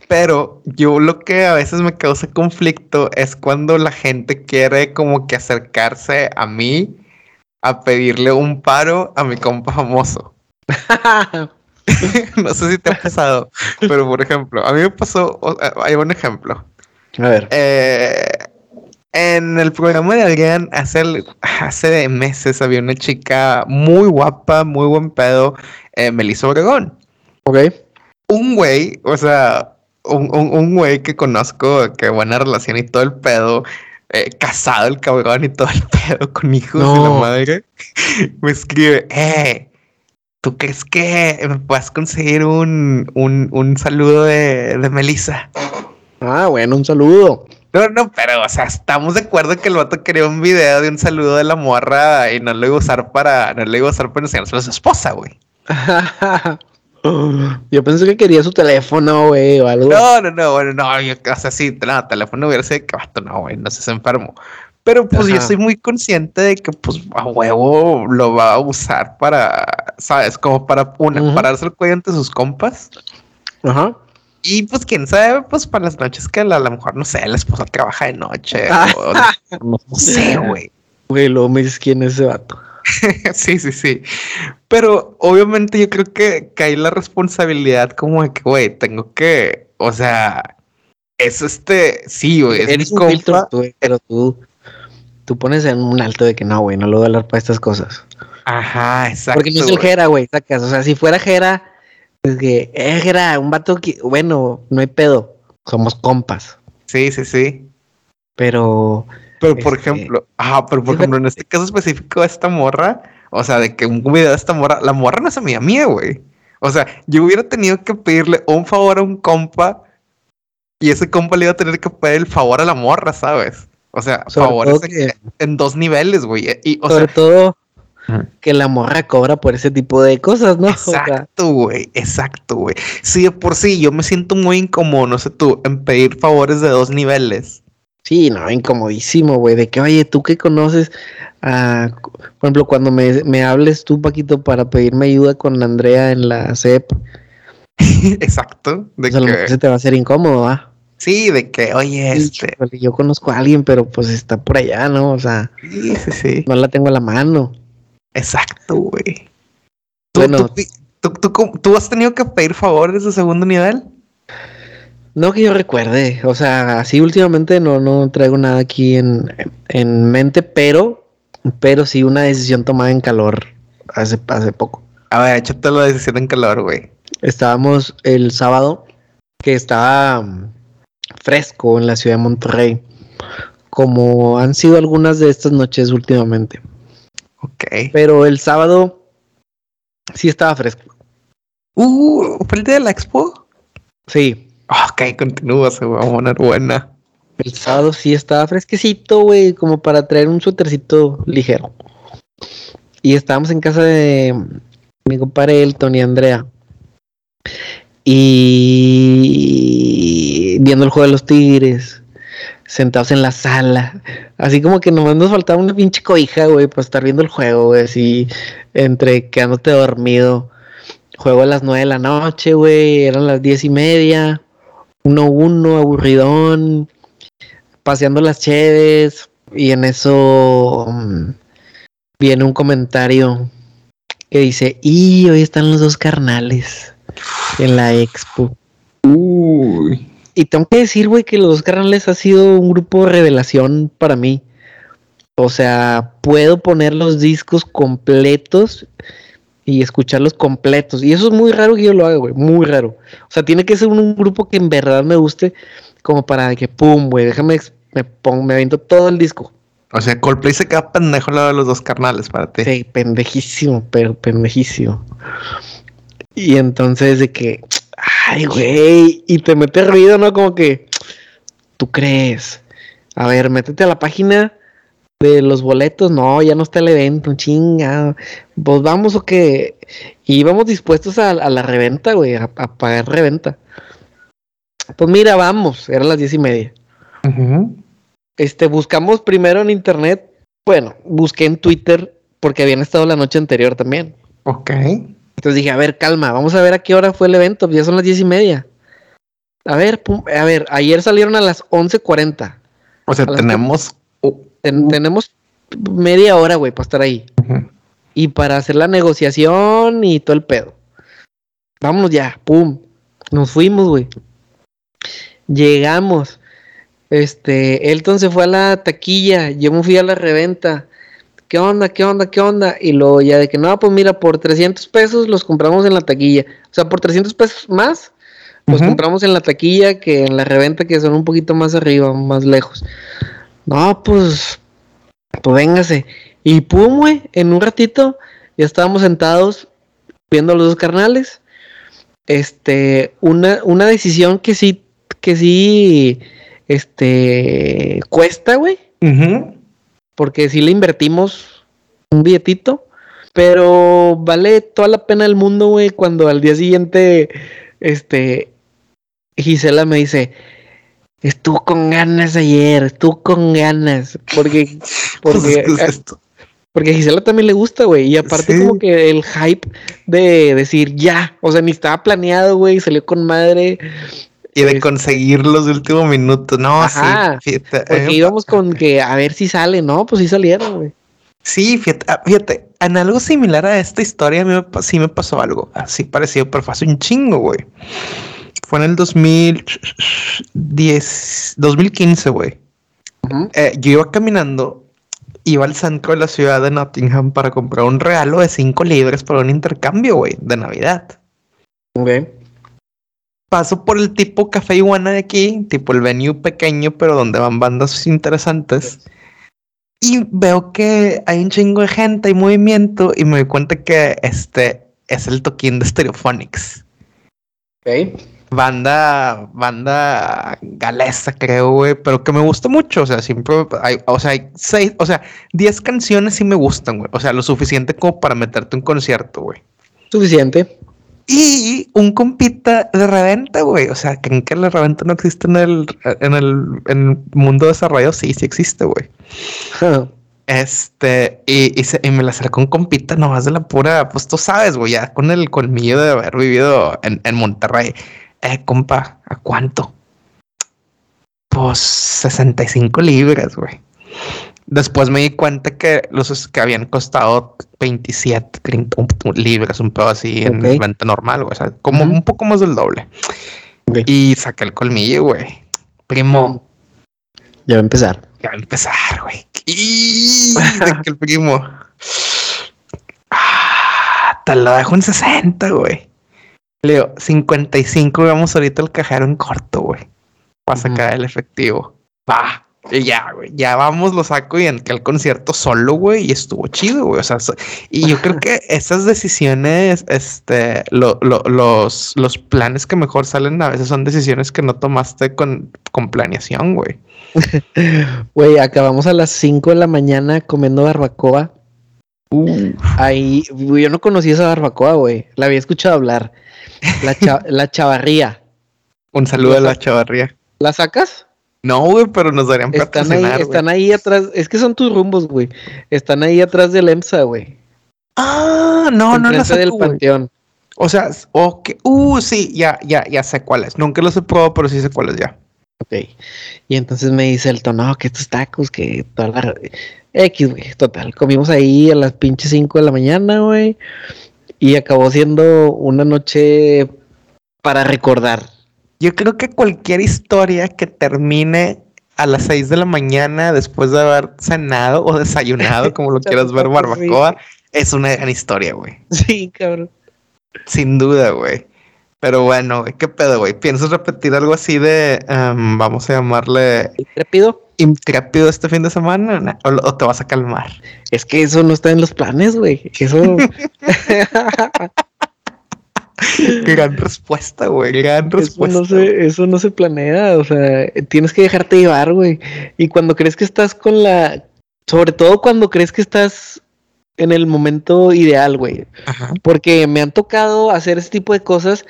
Pero yo lo que a veces me causa conflicto es cuando la gente quiere como que acercarse a mí a pedirle un paro a mi compa famoso. no sé si te ha pasado, pero por ejemplo, a mí me pasó, eh, hay un ejemplo. A ver. Eh, en el programa de Adrián, hace, hace meses había una chica muy guapa, muy buen pedo, eh, Melissa Obregón. Ok. Un güey, o sea, un, un- un güey que conozco, que buena relación y todo el pedo, eh, casado el cabrón y todo el pedo con hijos y la No. madre, me escribe, eh, ¿tú crees que me puedes conseguir un, un, un saludo de, de Melissa? Ah, bueno, un saludo. No, no, pero, o sea, estamos de acuerdo que el vato quería un video de un saludo de la morra y no lo iba a usar para, no lo iba a usar para enseñárselo a su esposa, güey. Yo pensé que quería su teléfono, güey, o algo. No, no, no, bueno, no, yo, o sea, sí, no, teléfono hubiera sido que vato, no, güey, no se enfermo. Pero pues yo soy muy consciente de que, pues, a huevo lo va a usar para, ¿sabes? Como para, una, Ujú. pararse el cuello ante sus compas. Ajá. Y pues, quién sabe, pues, para las noches que a la- a lo mejor, no sé, la esposa trabaja de noche. Ah. o no, no sé, güey. Güey, luego me dices quién es ese vato. Sí, sí, sí. Pero obviamente yo creo que cae la responsabilidad como de que, güey, tengo que, o sea, es este, sí, güey, es Eres mi un filtro, tú, pero tú, tú pones en un alto de que no, güey, no lo voy a hablar para estas cosas. Ajá, exacto. Porque no es el güey. Jera, güey, sacas. O sea, si fuera Jera, es que, eh, Jera, un vato que, bueno, no hay pedo. Somos compas. Sí, sí, sí. Pero, Pero por Este, ejemplo, ajá, pero por ejemplo, en este caso específico esta morra, o sea, de que un video de esta morra, la morra no es amiga mía, güey. O sea, yo hubiera tenido que pedirle un favor a un compa y ese compa le iba a tener que pedir el favor a la morra, ¿sabes? O sea, sobre favores en, que, en dos niveles, güey. Y, o sobre sea, todo que la morra cobra por ese tipo de cosas, ¿no? Exacto, güey, exacto, güey. Sí, de por sí, yo me siento muy incómodo, no sé tú, en pedir favores de dos niveles. Sí, no, incomodísimo, güey. De que, oye, tú que conoces, a, por ejemplo, cuando me, me hables tú, Paquito, para pedirme ayuda con Andrea en la CEP, exacto. De pues a lo mejor que, se te va a hacer incómodo, ¿ah? sí, de que, oye, este. Híjole, Yo conozco a alguien, pero pues está por allá, ¿no? O sea, Sí, sí, sí. no la tengo a la mano. Exacto, güey. ¿Tú, Bueno. tú, tú, tú, tú- tú has tenido que pedir favores de segundo nivel? No que yo recuerde, o sea, así últimamente no, no traigo nada aquí en, en mente, pero, pero sí una decisión tomada en calor hace, hace poco. A ver, échate la decisión en calor, güey. Estábamos el sábado, que estaba mm, fresco en la ciudad de Monterrey, como han sido algunas de estas noches últimamente. Ok. Pero el sábado sí estaba fresco. Uh, ¿fue el día de la expo? Sí, Ok, continúa, se va a poner buena. el sábado sí estaba fresquecito, güey, como para traer un suétercito ligero. Y estábamos en casa de mi compadre Elton y Andrea. Y viendo el juego de los tigres, sentados en la sala. Así como que nomás nos faltaba una pinche cobija, güey, para estar viendo el juego, güey, así entre quedándote dormido. Juego a las nueve de la noche, güey, eran las diez y media. Uno uno, aburridón, paseando las cheves. Y en eso mm, viene un comentario que dice, y hoy están los dos carnales en la expo. Uy. Y tengo que decir, güey, que los dos carnales ha sido un grupo de revelación para mí. O sea, puedo poner los discos completos y escucharlos completos. Y eso es muy raro que yo lo haga, güey. Muy raro. O sea, tiene que ser un, un grupo que en verdad me guste, como para que, pum, güey, déjame, me pongo, me aviento todo el disco. O sea, Coldplay se queda pendejo al lado de los dos carnales para ti. Sí, pendejísimo, pero pendejísimo. Y entonces de que, ay, güey, y te mete ruido, ¿no? Como que, ¿tú crees? A ver, métete a la página de los boletos, no, ya no está el evento, chinga. Pues vamos o qué. Y íbamos dispuestos a, la reventa, güey, a, pagar reventa. Pues mira, vamos, eran las diez y media. Este, buscamos primero en internet, bueno, busqué en Twitter porque habían estado la noche anterior también. Ok. Entonces dije, a ver, calma, vamos a ver a qué hora fue el evento, ya son las diez y media. A ver, a ver, ayer salieron a las 11.40. O sea, tenemos... tenemos media hora, güey, para estar ahí. Y para hacer la negociación y todo el pedo. Vámonos ya, pum. Nos fuimos, güey. Llegamos. Este, Elton se fue a la taquilla, yo me fui a la reventa. ¿Qué onda? ¿Qué onda? ¿Qué onda? Y luego ya de que no, pues mira, por 300 pesos los compramos en la taquilla. O sea, por 300 pesos más los compramos en la taquilla que en la reventa que son un poquito más arriba, más lejos. No, pues, pues véngase. Y pum, güey, en un ratito ya estábamos sentados viendo los dos carnales. Este, una, una decisión que sí, que sí, este, cuesta, güey. Porque sí le invertimos un billetito. Pero vale toda la pena del mundo, güey, cuando al día siguiente, este, Gisela me dice, estuvo con ganas ayer, estuvo con ganas, porque, porque, porque a Gisela también le gusta, güey, y aparte como que el hype de decir ya, o sea, ni estaba planeado, güey, salió con madre. Y de conseguir los últimos minutos, no, sí. Fíjate, porque íbamos con que a ver si sale, no, pues sí salieron, güey. Sí, fíjate, ah, fíjate, en algo similar a esta historia a mí me, sí me pasó algo así parecido, pero fue hace un chingo, güey. Fue en el 2010, 2015, güey. Eh, yo iba caminando, iba al centro de la ciudad de Nottingham para comprar un regalo de 5 libras para un intercambio, güey, de Navidad. Ok. Paso por el tipo café iguana de aquí, tipo el venue pequeño, pero donde van bandas interesantes. Y veo que hay un chingo de gente, hay movimiento, y me doy cuenta que este es el toquín de Stereophonics. Ok banda, banda galesa, creo, güey, pero que me gusta mucho. O sea, siempre hay, o sea, hay seis, o sea, diez canciones sí me gustan, güey. O sea, lo suficiente como para meterte un concierto, güey. Suficiente. Y un compita de reventa, güey. O sea, ¿creen que la reventa no existe en el, en el, en el mundo desarrollado? Sí, sí existe, güey. Este, y, y, me la acercó un compita nomás de la pura, pues tú sabes, güey, ya con el colmillo de haber vivido en, en Monterrey eh, compa, ¿a cuánto? Pues 65 libras, güey. Después me di cuenta que los que habían costado 27, 30 libras, un poco así en venta normal, güey. O sea, como un poco más del doble. Y saqué el colmillo, güey. Primo. Ya va a empezar. Ya va a empezar, güey. Y el primo. Ah, te lo dejo en 60, güey. Leo, 55 vamos ahorita al cajero en corto, güey. Para sacar el efectivo. Va. Y ya, güey. Ya vamos, lo saco y entré al concierto solo, güey. Y estuvo chido, güey. O sea, y yo creo que esas decisiones, este, los, los planes que mejor salen a veces son decisiones que no tomaste con, con planeación, güey. Güey, acabamos a las 5 de la mañana comiendo barbacoa. Ahí, yo no conocía esa barbacoa, güey. La había escuchado hablar. La, chavarría. Un saludo a la chavarría. ¿La sacas? No, güey, pero nos darían están ahí, Están ahí atrás. Es que son tus rumbos, güey. Están ahí atrás del EMSA, güey. Ah, no, no, no del panteón. O sea, ok. Uh, sí, ya, ya, ya sé cuáles. Nunca los he probado, pero sí sé cuáles ya. Ok. Y entonces me dice el tono, que estos tacos, que toda la... X, güey, total. Comimos ahí a las pinches 5 de la mañana, güey. Y acabó siendo una noche para recordar. Yo creo que cualquier historia que termine a las 6 de la mañana después de haber cenado o desayunado, como lo quieras ver, barbacoa, es una gran historia, güey. Sí, cabrón. Sin duda, güey. Pero bueno, ¿qué pedo, güey? ¿Piensas repetir algo así de, em, vamos a llamarle... ¿Intrépido? ¿Intrépido este fin de semana? ¿O, te vas a calmar? Es que eso no está en los planes, güey. Eso... Gran respuesta, güey. Gran respuesta. Eso no, se, eso no se planea. O sea, tienes que dejarte llevar, güey. Y cuando crees que estás con la Sobre todo cuando crees que estás en el momento ideal, güey. Porque me han tocado hacer ese tipo de cosas,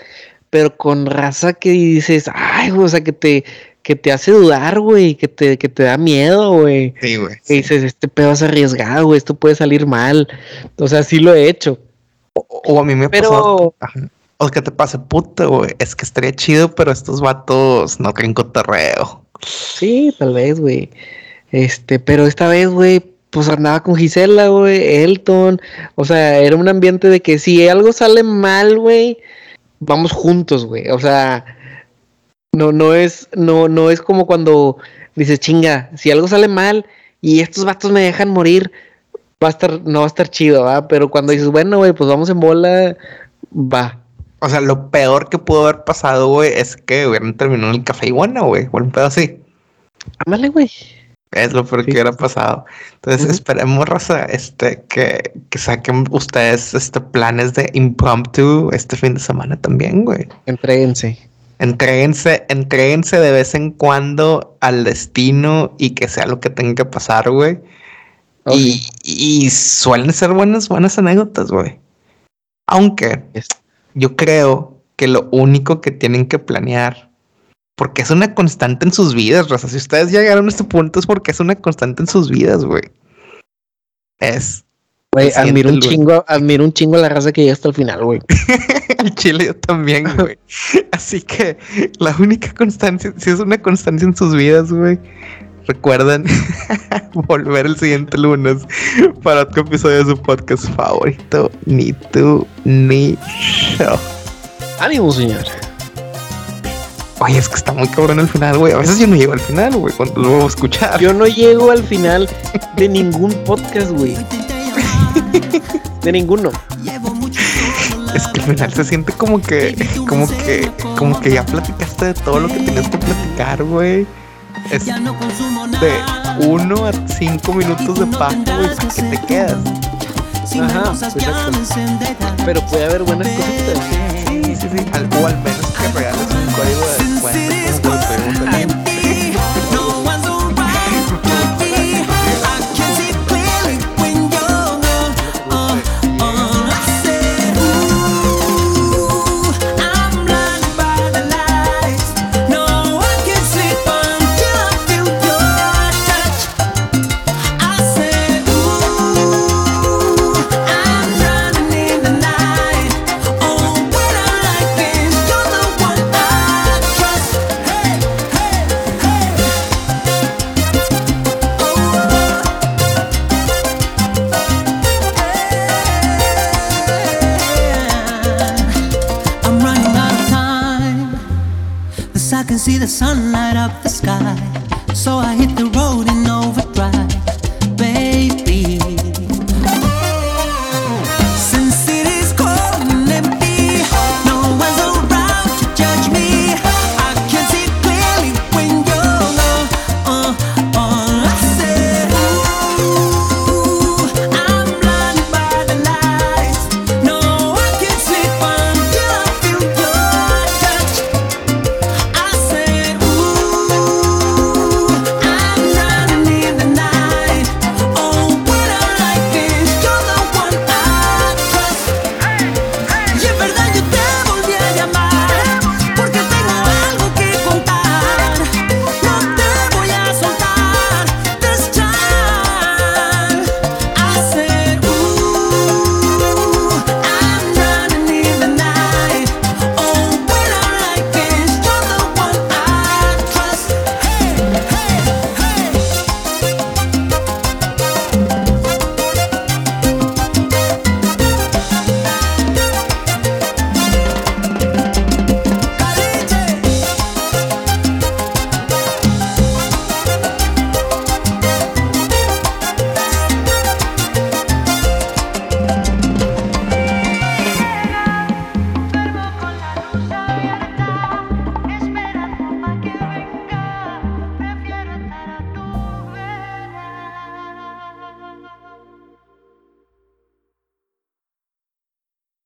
pero con raza que dices, ay, o sea, que te, que te hace dudar, güey, que te, que te da miedo, güey. Sí, güey. Que dices, este pedo es arriesgado, güey, esto puede salir mal. O sea, sí lo he hecho. O, a mí me pero... pasó. O que te pase puta, güey. Es que estaría chido, pero estos vatos no creen cotorreo. Sí, tal vez, güey. Este, pero esta vez, güey, pues andaba con Gisela, güey, Elton. O sea, era un ambiente de que si algo sale mal, güey, vamos juntos, güey. O sea, no, no es, no, no es como cuando dices, chinga, si algo sale mal y estos vatos me dejan morir, va a estar, no va a estar chido, ¿va? Pero cuando dices, bueno, güey, pues vamos en bola, va. O sea, lo peor que pudo haber pasado, güey, es que hubieran terminado en el café iguana, güey, o un pedo así. Ámale, güey. Es lo peor que hubiera pasado. Entonces esperemos, Rosa, este, que, que, saquen ustedes este planes de impromptu este fin de semana también, güey. Entréguense. Entréguense, entréguense de vez en cuando al destino y que sea lo que tenga que pasar, güey. Y, y, suelen ser buenas, buenas anécdotas, güey. Aunque yo creo que lo único que tienen que planear porque es una constante en sus vidas, Rosa. Si ustedes llegaron a este punto es porque es una constante en sus vidas, güey. Es. Güey, admiro un chingo, admiro un chingo la raza que llega hasta el final, güey. Al chile yo también, güey. Así que la única constancia, si es una constancia en sus vidas, güey, recuerden volver el siguiente lunes para otro episodio de su podcast favorito, Ni tú ni yo. Ánimo, señor. Oye, es que está muy cabrón el final, güey. A veces yo no llego al final, güey, cuando lo voy a escuchar. Yo no llego al final de ningún podcast, güey. De ninguno. Es que al final se siente como que, como que, como que ya platicaste de todo lo que tienes que platicar, güey. Es de uno a cinco minutos de paso, güey, ¿para qué te quedas? Ajá, exacto. Pero puede haber buenas cositas. Sí, sí, sí. o al menos que regales